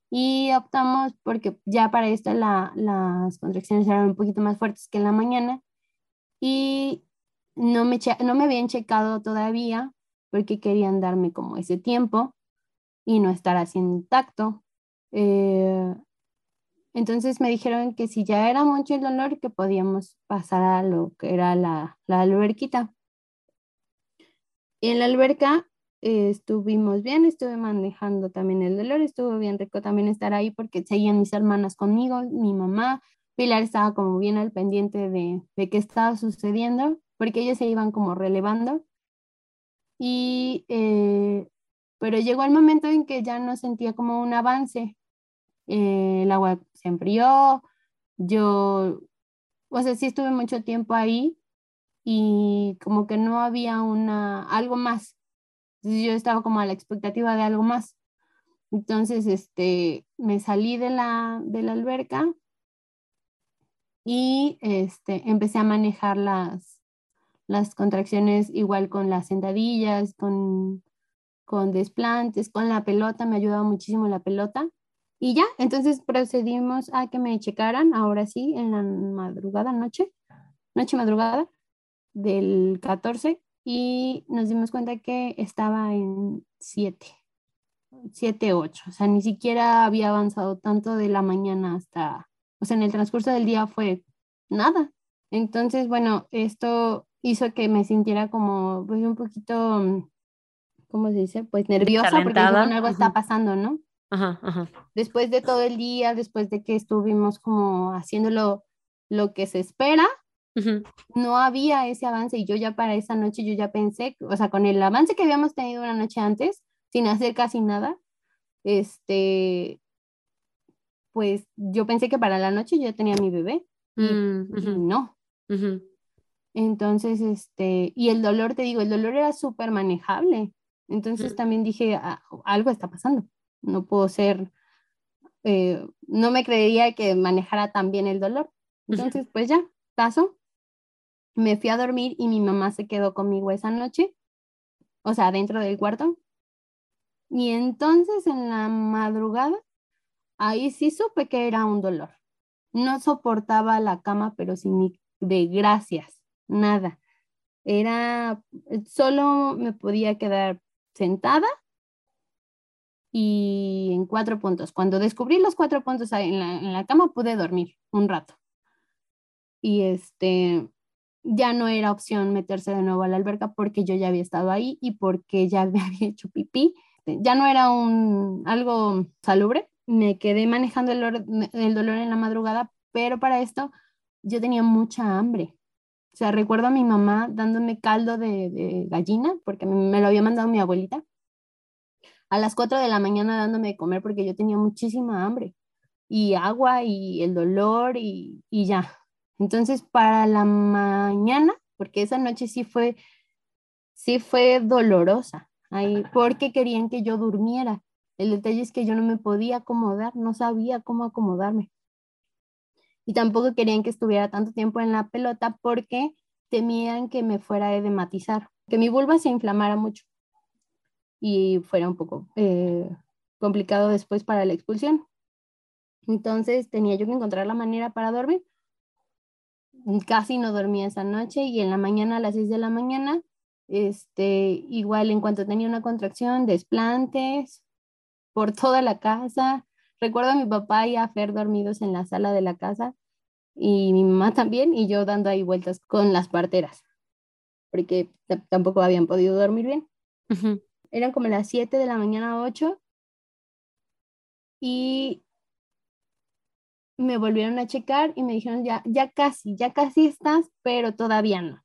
y optamos porque ya para esto las contracciones eran un poquito más fuertes que en la mañana y no me, no me habían checado todavía porque querían darme como ese tiempo y no estar haciendo tacto. Eh, entonces me dijeron que si ya era mucho el dolor, que podíamos pasar a lo que era la, la alberquita. En la alberca estuvimos bien, estuve manejando también el dolor, estuvo bien rico también estar ahí porque seguían mis hermanas conmigo, mi mamá, Pilar estaba como bien al pendiente de, de qué estaba sucediendo, porque ellos se iban como relevando. Y, eh, pero llegó el momento en que ya no sentía como un avance. Eh, el agua se enfrió, yo, o sea, sí estuve mucho tiempo ahí y como que no había una, algo más yo estaba como a la expectativa de algo más. Entonces, este, me salí de la, de la alberca y este, empecé a manejar las, las contracciones igual con las sentadillas, con, con desplantes, con la pelota, me ayudaba muchísimo la pelota. Y ya, entonces procedimos a que me checaran, ahora sí, en la madrugada, noche, noche madrugada del 14, y nos dimos cuenta que estaba en 7, 7, 8, o sea, ni siquiera había avanzado tanto de la mañana hasta, o sea, en el transcurso del día fue nada. Entonces, bueno, esto hizo que me sintiera como, pues, un poquito, ¿cómo se dice? Pues nerviosa porque algo está pasando, ¿no? Ajá, ajá. Después de todo el día, después de que estuvimos como haciéndolo lo que se espera, no había ese avance y yo ya para esa noche yo ya pensé, o sea, con el avance que habíamos tenido una noche antes, sin hacer casi nada, este, pues yo pensé que para la noche yo tenía mi bebé y, mm, no. Entonces, este, y el dolor, te digo, el dolor era súper manejable. Entonces también dije, ah, algo está pasando, no puedo ser, eh, no me creería que manejara tan bien el dolor. Entonces, pues ya, paso me fui a dormir y mi mamá se quedó conmigo esa noche, o sea, dentro del cuarto. Y entonces en la madrugada, ahí sí supe que era un dolor. No soportaba la cama, pero sin de gracias, nada. Era, solo me podía quedar sentada y en cuatro puntos. Cuando descubrí los cuatro puntos en la, en la cama, pude dormir un rato. Y este, ya no era opción meterse de nuevo a la alberca porque yo ya había estado ahí y porque ya me había hecho pipí. Ya no era un, algo salubre. Me quedé manejando el, el dolor en la madrugada, pero para esto yo tenía mucha hambre. O sea, recuerdo a mi mamá dándome caldo de, gallina, porque me lo había mandado mi abuelita, a las 4 de la mañana dándome de comer porque yo tenía muchísima hambre, y agua y el dolor y, y ya. Entonces, para la mañana, porque esa noche sí fue, sí fue dolorosa, ahí, porque querían que yo durmiera. El detalle es que yo no me podía acomodar, no sabía cómo acomodarme y tampoco querían que estuviera tanto tiempo en la pelota porque temían que me fuera a edematizar, que mi vulva se inflamara mucho y fuera un poco eh, complicado después para la expulsión. Entonces tenía yo que encontrar la manera para dormir. Casi no dormía esa noche y en la mañana a las 6 de la mañana, este, igual en cuanto tenía una contracción, desplantes por toda la casa, Recuerdo a mi papá y a Fer dormidos en la sala de la casa y mi mamá también y yo dando ahí vueltas con las parteras, porque tampoco habían podido dormir bien. Eran como las 7 de la mañana, 8, y me volvieron a checar y me dijeron, ya, ya casi, ya casi estás, pero todavía no.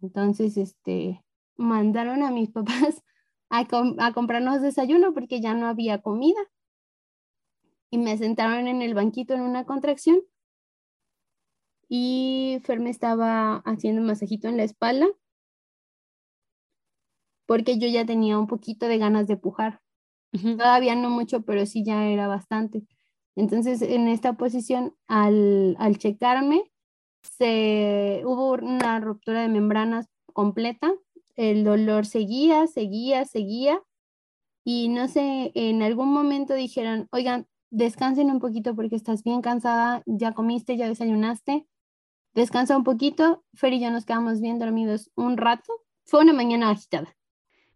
Entonces, este, mandaron a mis papás a, a comprarnos desayuno porque ya no había comida y me sentaron en el banquito en una contracción y Fer me estaba haciendo un masajito en la espalda porque yo ya tenía un poquito de ganas de pujar. Todavía no mucho, pero sí ya era bastante. Entonces, en esta posición, al, al checarme, se, hubo una ruptura de membranas completa, el dolor seguía, seguía, seguía, y no sé, en algún momento dijeron, oigan, descansen un poquito porque estás bien cansada, ya comiste, ya desayunaste, descansa un poquito, Fer y yo nos quedamos bien dormidos un rato, fue una mañana agitada.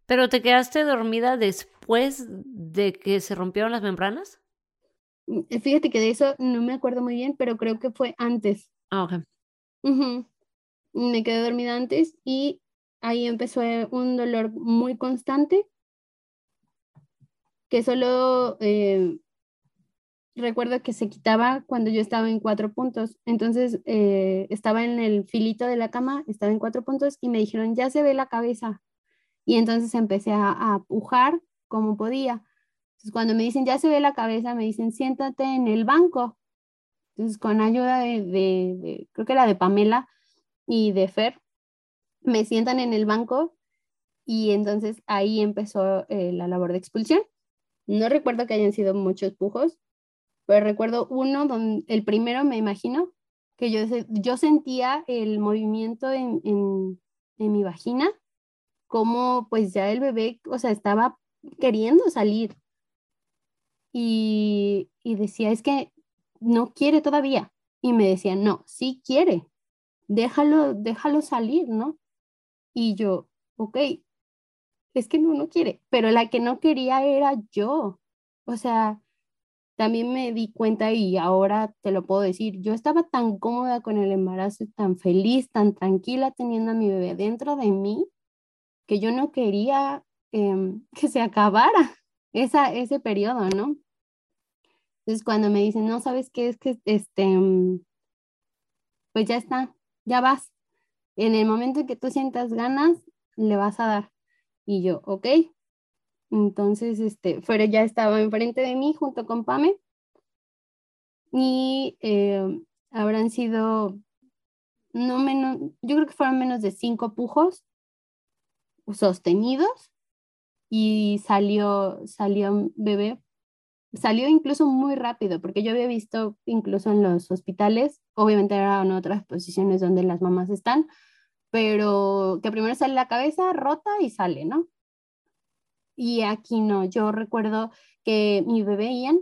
¿Pero te quedaste dormida después de que se rompieron las membranas? Mm, fíjate que de eso no me acuerdo muy bien, pero creo que fue antes. Ah, ok. Me quedé dormida antes y ahí empezó un dolor muy constante que solo eh, recuerdo que se quitaba cuando yo estaba en cuatro puntos. Entonces eh, estaba en el filito de la cama, estaba en cuatro puntos y me dijeron, ya se ve la cabeza. Y entonces empecé a, pujar como podía. Entonces cuando me dicen, ya se ve la cabeza, me dicen, siéntate en el banco. Entonces con ayuda de, creo que era de Pamela y de Fer, me sientan en el banco y entonces ahí empezó eh, la labor de expulsión. No recuerdo que hayan sido muchos pujos, pero recuerdo uno, donde, el primero me imagino, que yo, yo sentía el movimiento en, en, en mi vagina, como pues ya el bebé, o sea, estaba queriendo salir. Y, y decía, es que no quiere todavía. Y me decía, no, sí quiere, déjalo, déjalo salir, ¿no? Y yo, ok, es que no, no quiere, pero la que no quería era yo. O sea, también me di cuenta y ahora te lo puedo decir, yo estaba tan cómoda con el embarazo, tan feliz, tan tranquila teniendo a mi bebé dentro de mí, que yo no quería em, que se acabara esa, ese periodo, ¿no? Entonces cuando me dicen, no, ¿sabes qué? Es que, este, mm, pues ya está, ya vas. En el momento en que tú sientas ganas, le vas a dar. Y yo, ok, entonces, este, Fuera ya estaba enfrente de mí junto con Pame y eh, habrán sido, no menos, yo creo que fueron menos de cinco pujos sostenidos y salió, salió bebé, salió incluso muy rápido, porque yo había visto incluso en los hospitales, obviamente eran otras posiciones donde las mamás están, pero que primero sale la cabeza rota y sale, ¿no? Y aquí no, yo recuerdo que mi bebé Ian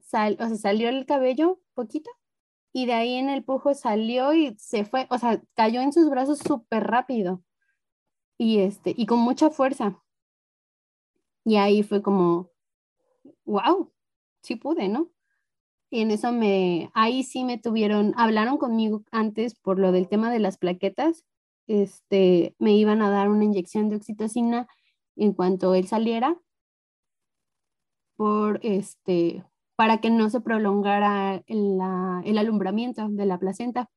sal, o sea, salió el cabello poquito y de ahí en el pujo salió y se fue, o sea, cayó en sus brazos súper rápido y, este, y con mucha fuerza. Y ahí fue como, wow, sí pude, ¿no? Y en eso me, ahí sí me tuvieron, hablaron conmigo antes por lo del tema de las plaquetas, este, me iban a dar una inyección de oxitocina en cuanto él saliera por este para que no se prolongara el, el alumbramiento de la placenta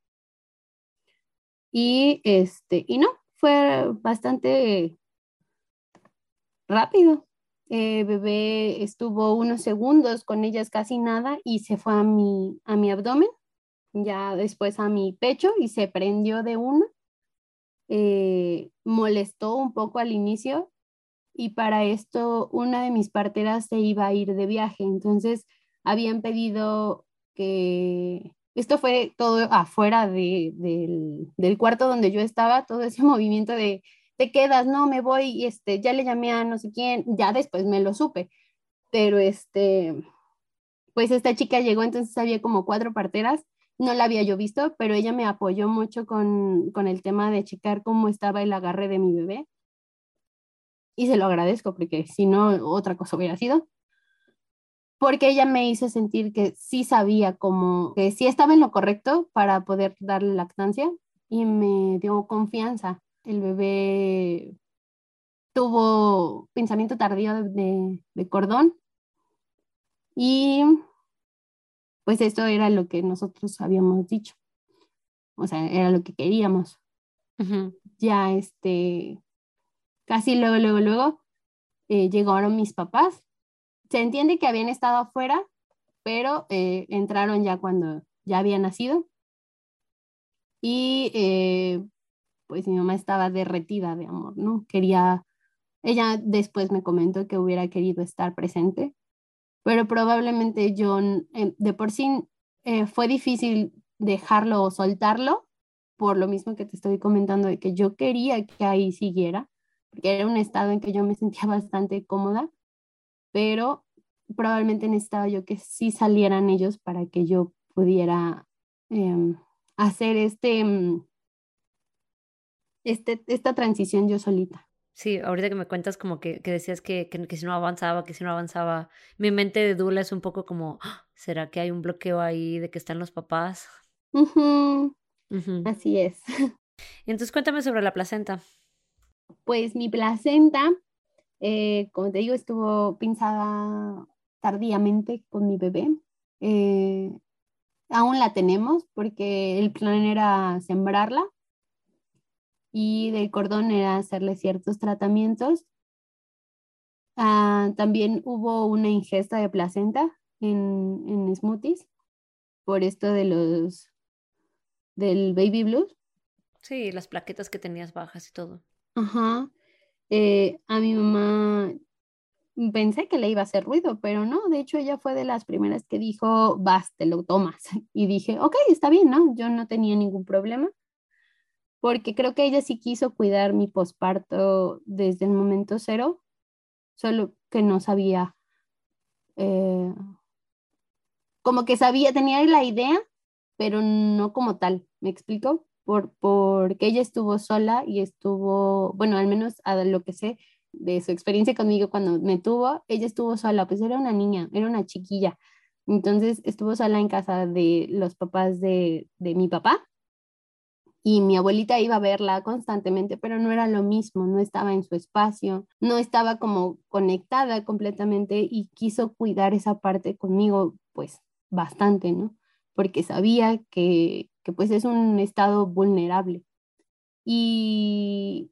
Y, este, y no, fue bastante rápido. Eh, bebé estuvo unos segundos con ellas casi nada y se fue a mi, a mi abdomen, ya después a mi pecho y se prendió de uno. Eh, molestó un poco al inicio y para esto una de mis parteras se iba a ir de viaje, entonces habían pedido que esto fue todo afuera del, del, cuarto donde yo estaba, todo ese movimiento de te quedas, no, me voy, este, ya le llamé a no sé quién, ya después me lo supe, pero este, pues esta chica llegó, entonces había como cuatro parteras, no la había yo visto, pero ella me apoyó mucho con, con el tema de checar cómo estaba el agarre de mi bebé. Y se lo agradezco porque si no, otra cosa hubiera sido porque ella me hizo sentir que sí sabía cómo, que sí estaba en lo correcto para poder darle lactancia y me dio confianza. El bebé tuvo pensamiento tardío de, cordón y pues esto era lo que nosotros habíamos dicho. O sea, era lo que queríamos. Ya este, casi luego, luego, luego eh, llegaron mis papás se entiende que habían estado afuera, pero eh, entraron ya cuando ya había nacido. Y eh, pues mi mamá estaba derretida de amor, ¿no? Quería, ella después me comentó que hubiera querido estar presente, pero probablemente yo, eh, de por sí, fue difícil dejarlo o soltarlo, por lo mismo que te estoy comentando, de que yo quería que ahí siguiera, porque era un estado en que yo me sentía bastante cómoda pero probablemente necesitaba yo que sí salieran ellos para que yo pudiera em, hacer este, mm, este, esta transición yo solita. Sí, ahorita que me cuentas como que, que decías que, que, si no avanzaba, que si no avanzaba, mi mente de Dula es un poco como, ¡Ah! ¿será que hay un bloqueo ahí de que están los papás? Así es. Entonces cuéntame sobre la placenta. Pues mi placenta eh, como te digo, estuvo pinzada tardíamente con mi bebé. Eh, aún la tenemos porque el plan era sembrarla y del cordón era hacerle ciertos tratamientos. Ah, también hubo una ingesta de placenta en, en smoothies por esto de los del baby blues. Sí, las plaquetas que tenías bajas y todo. Ajá. Eh, a mi mamá pensé que le iba a hacer ruido, pero no, de hecho ella fue de las primeras que dijo, vas, te lo tomas. Y dije, ok, está bien, ¿no? Yo no tenía ningún problema, porque creo que ella sí quiso cuidar mi posparto desde el momento cero, solo que no sabía, eh, como que sabía, tenía la idea, pero no como tal, ¿me explico? por, porque ella estuvo sola y estuvo, bueno, al menos a lo que sé de su experiencia conmigo cuando me tuvo, ella estuvo sola, pues era una niña, era una chiquilla. Entonces estuvo sola en casa de los papás de, de mi papá y mi abuelita iba a verla constantemente, pero no era lo mismo, no estaba en su espacio, no estaba como conectada completamente y quiso cuidar esa parte conmigo, pues bastante, ¿no? Porque sabía que, que pues es un estado vulnerable. Y,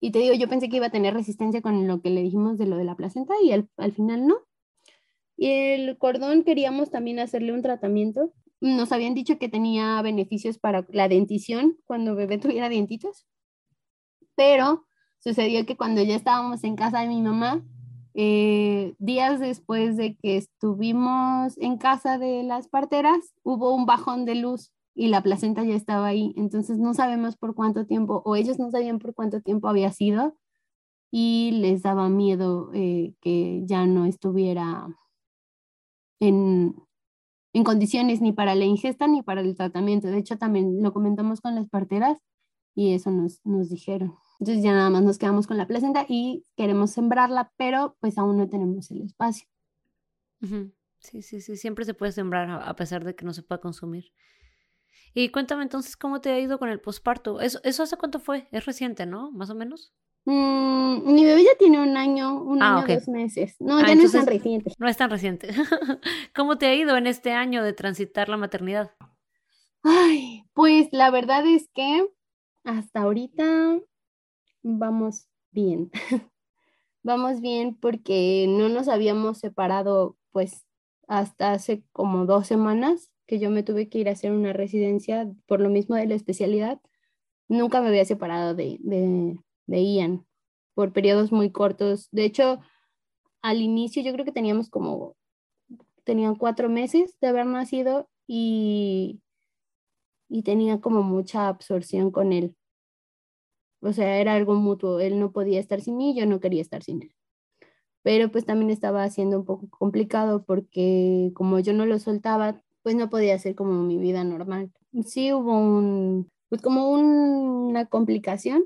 y te digo, yo pensé que iba a tener resistencia con lo que le dijimos de lo de la placenta y al, al final no. Y el cordón queríamos también hacerle un tratamiento. Nos habían dicho que tenía beneficios para la dentición cuando bebé tuviera dientitos, pero sucedió que cuando ya estábamos en casa de mi mamá, eh, días después de que estuvimos en casa de las parteras, hubo un bajón de luz y la placenta ya estaba ahí. Entonces no sabemos por cuánto tiempo, o ellos no sabían por cuánto tiempo había sido y les daba miedo eh, que ya no estuviera en, en condiciones ni para la ingesta ni para el tratamiento. De hecho, también lo comentamos con las parteras y eso nos, nos dijeron. Entonces ya nada más nos quedamos con la placenta y queremos sembrarla, pero pues aún no tenemos el espacio. Sí, sí, sí, siempre se puede sembrar a pesar de que no se pueda consumir. Y cuéntame entonces cómo te ha ido con el posparto. ¿Eso, ¿Eso hace cuánto fue? Es reciente, ¿no? Más o menos. Mm, mi bebé ya tiene un año, un ah, año, dos meses. No, ah, ya no es tan reciente. No es tan reciente. ¿Cómo te ha ido en este año de transitar la maternidad? Ay, pues la verdad es que hasta ahorita vamos bien. vamos bien porque no nos habíamos separado pues hasta hace como dos semanas que yo me tuve que ir a hacer una residencia por lo mismo de la especialidad. Nunca me había separado de, de, Ian por periodos muy cortos. De hecho, al inicio yo creo que teníamos como, tenían cuatro meses de haber nacido y, y tenía como mucha absorción con él. O sea, era algo mutuo. Él no podía estar sin mí, yo no quería estar sin él. Pero pues también estaba siendo un poco complicado porque como yo no lo soltaba, pues no podía hacer como mi vida normal. Sí hubo un, pues como una complicación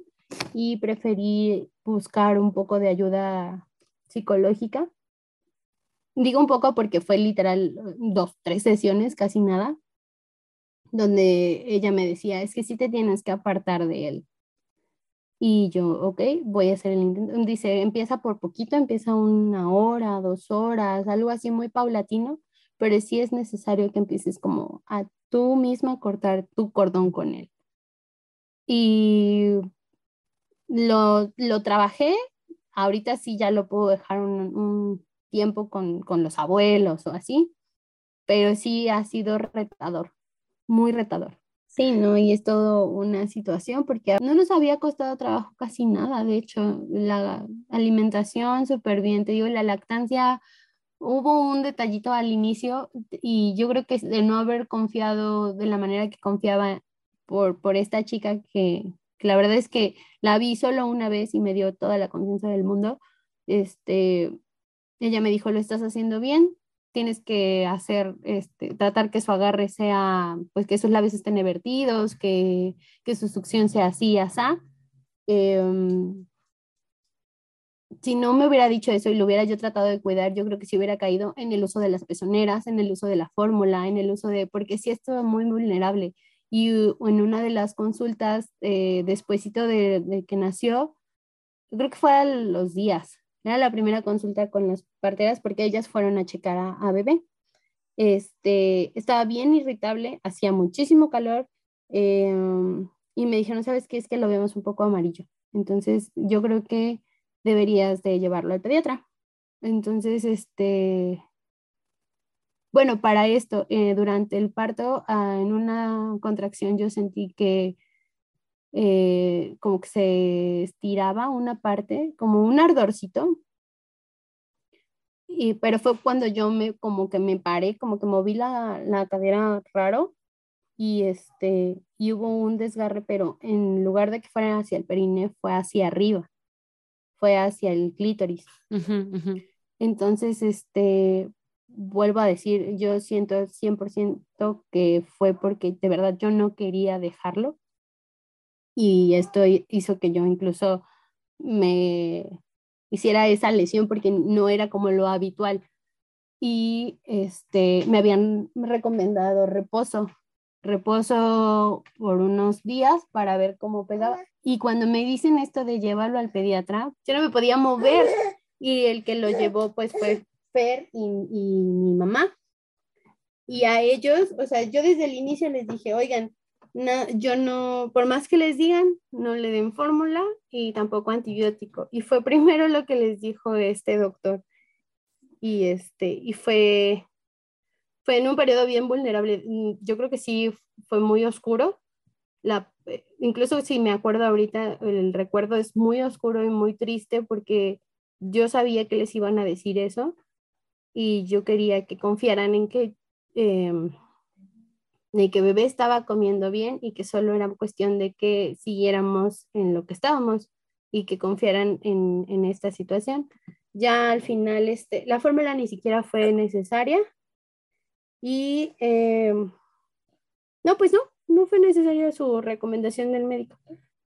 y preferí buscar un poco de ayuda psicológica. Digo un poco porque fue literal dos, tres sesiones, casi nada, donde ella me decía, es que sí te tienes que apartar de él. Y yo, ok, voy a hacer el intento. Dice, empieza por poquito, empieza una hora, dos horas, algo así muy paulatino, pero sí es necesario que empieces como a tú misma cortar tu cordón con él. Y lo, lo trabajé, ahorita sí ya lo puedo dejar un, tiempo con, con los abuelos o así, pero sí ha sido retador, muy retador. Sí, ¿no? Y es todo una situación porque no nos había costado trabajo casi nada. De hecho, la alimentación súper bien. Te digo, la lactancia, hubo un detallito al inicio y yo creo que de no haber confiado de la manera que confiaba por, por esta chica que, la verdad es que la vi solo una vez y me dio toda la confianza del mundo. Este, ella me dijo, lo estás haciendo bien, tienes que hacer, este, tratar que su agarre sea, pues que sus labios estén vertidos, que, que su succión sea así, asá. Em, si no me hubiera dicho eso y lo hubiera yo tratado de cuidar, yo creo que si hubiera caído en el uso de las pezoneras, en el uso de la fórmula, en el uso de, porque sí estuvo muy vulnerable. Y en una de las consultas, eh, despuésito de, que nació, creo que fue a los días, era la primera consulta con las parteras porque ellas fueron a checar a, bebé. Este, estaba bien irritable, hacía muchísimo calor em, y me dijeron, ¿sabes qué? Es que lo vemos un poco amarillo. Entonces, yo creo que deberías de llevarlo al pediatra. Entonces, este, bueno, para esto, eh, durante el parto, ah, en una contracción yo sentí que eh, como que se estiraba una parte, como un ardorcito. Y, pero fue cuando yo me, como que me paré, como que moví la, la cadera raro y este, y hubo un desgarre, pero en lugar de que fuera hacia el perine, fue hacia arriba, fue hacia el clítoris. Entonces, este, vuelvo a decir, yo siento 100% que fue porque de verdad yo no quería dejarlo y esto hizo que yo incluso me hiciera esa lesión porque no era como lo habitual. Y este, me habían recomendado reposo, reposo por unos días para ver cómo pegaba. Y cuando me dicen esto de llevarlo al pediatra, yo no me podía mover. Y el que lo llevó pues fue Fer y, y mi mamá. Y a ellos, o sea, yo desde el inicio les dije, oigan, no, yo no, por más que les digan, no le den fórmula y tampoco antibiótico. Y fue primero lo que les dijo este doctor. Y este, y fue, fue en un periodo bien vulnerable. Mm, yo creo que sí fue muy oscuro. La, eh, incluso si me acuerdo ahorita, el recuerdo es muy oscuro y muy triste porque yo sabía que les iban a decir eso y yo quería que confiaran en que de que bebé estaba comiendo bien y que solo era cuestión de que siguiéramos en lo que estábamos y que confiaran en, en esta situación. Ya al final, este, la fórmula ni siquiera fue necesaria y em, no, pues no, no fue necesaria su recomendación del médico.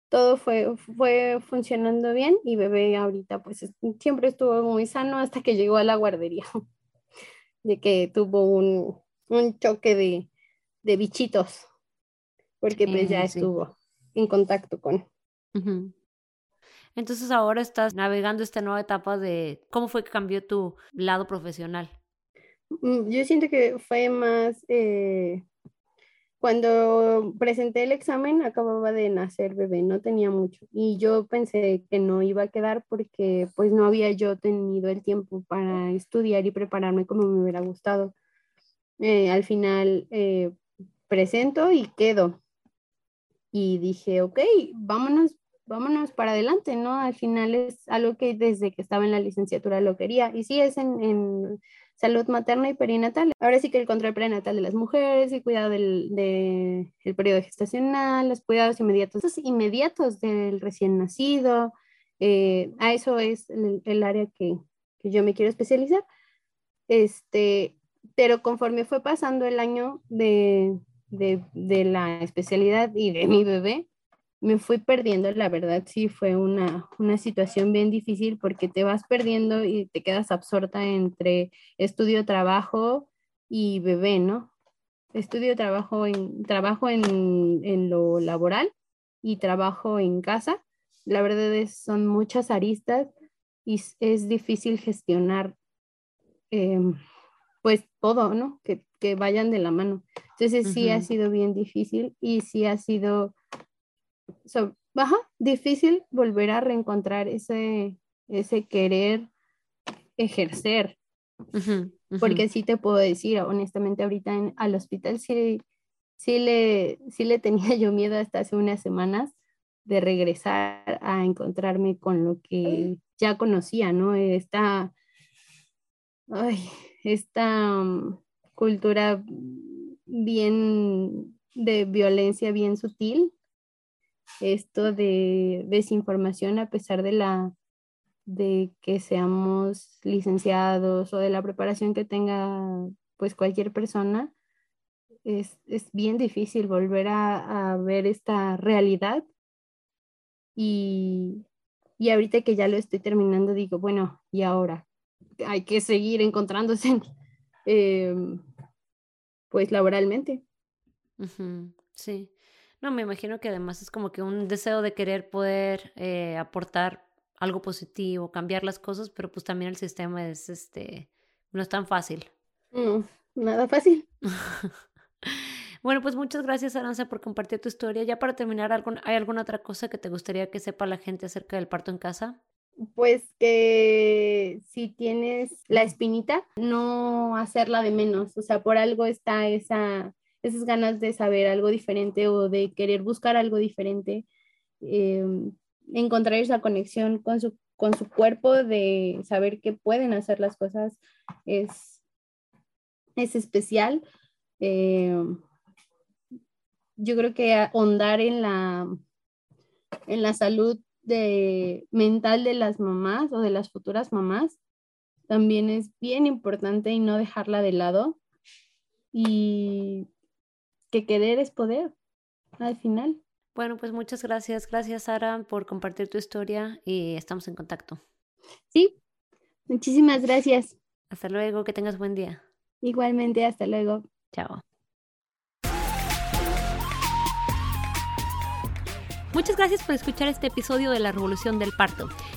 Todo fue, fue funcionando bien y bebé ahorita pues siempre estuvo muy sano hasta que llegó a la guardería, de que tuvo un, un choque de, de bichitos, porque pues ya estuvo en contacto con. Entonces ahora estás navegando esta nueva etapa de cómo fue que cambió tu lado profesional. Mm, yo siento que fue más eh, cuando presenté el examen acababa de nacer bebé, no tenía mucho y yo pensé que no iba a quedar porque pues no había yo tenido el tiempo para estudiar y prepararme como me hubiera gustado. Eh, al final eh, presento y quedo. Y dije, ok, vámonos, vámonos para adelante, ¿no? Al final es algo que desde que estaba en la licenciatura lo quería. Y sí, es en salud materna y perinatal. Ahora sí que el control prenatal de las mujeres, el cuidado del de, el periodo gestacional, los cuidados inmediatos, inmediatos del recién nacido. Eh, a eso es el, área que, que, yo me quiero especializar. Este, pero conforme fue pasando el año de, de, de la especialidad y de mi bebé, me fui perdiendo, la verdad sí fue una, una situación bien difícil porque te vas perdiendo y te quedas absorta entre estudio, trabajo y bebé, ¿no? Estudio, trabajo en, trabajo en, en lo laboral y trabajo en casa. La verdad es, son muchas aristas y es difícil gestionar em, pues todo, ¿no? Que, que, vayan de la mano. Entonces sí ha sido bien difícil y sí ha sido so, difícil volver a reencontrar ese, ese querer ejercer. Porque sí te puedo decir, honestamente, ahorita en, al hospital sí, sí, le, sí le tenía yo miedo hasta hace unas semanas de regresar a encontrarme con lo que ya conocía, ¿no? Esta, ay, esta um, cultura bien de violencia bien sutil esto de desinformación a pesar de la de que seamos licenciados o de la preparación que tenga pues cualquier persona, es, bien difícil volver a, ver esta realidad. Y, y, ahorita que ya lo estoy terminando, digo, bueno, ¿y ahora? Hay que seguir encontrándose, em, pues laboralmente. Sí. No, me imagino que además es como que un deseo de querer poder eh, aportar algo positivo, cambiar las cosas, pero pues también el sistema es, este, no es tan fácil. No, nada fácil. bueno, pues muchas gracias, Aranza, por compartir tu historia. Ya para terminar, ¿hay alguna otra cosa que te gustaría que sepa la gente acerca del parto en casa? Pues que si tienes la espinita, no hacerla de menos. O sea, por algo está esa esas ganas de saber algo diferente o de querer buscar algo diferente, eh, encontrar esa conexión con su, con su cuerpo, de saber que pueden hacer las cosas, es, es especial. Eh, yo creo que ahondar en la, en la salud de, mental de las mamás o de las futuras mamás también es bien importante y no dejarla de lado. Y que querer es poder al final. Bueno, pues muchas gracias. Gracias, Sara, por compartir tu historia y estamos en contacto. Sí, muchísimas gracias. Hasta luego, que tengas buen día. Igualmente, hasta luego. Chao. Muchas gracias por escuchar este episodio de La Revolución del Parto.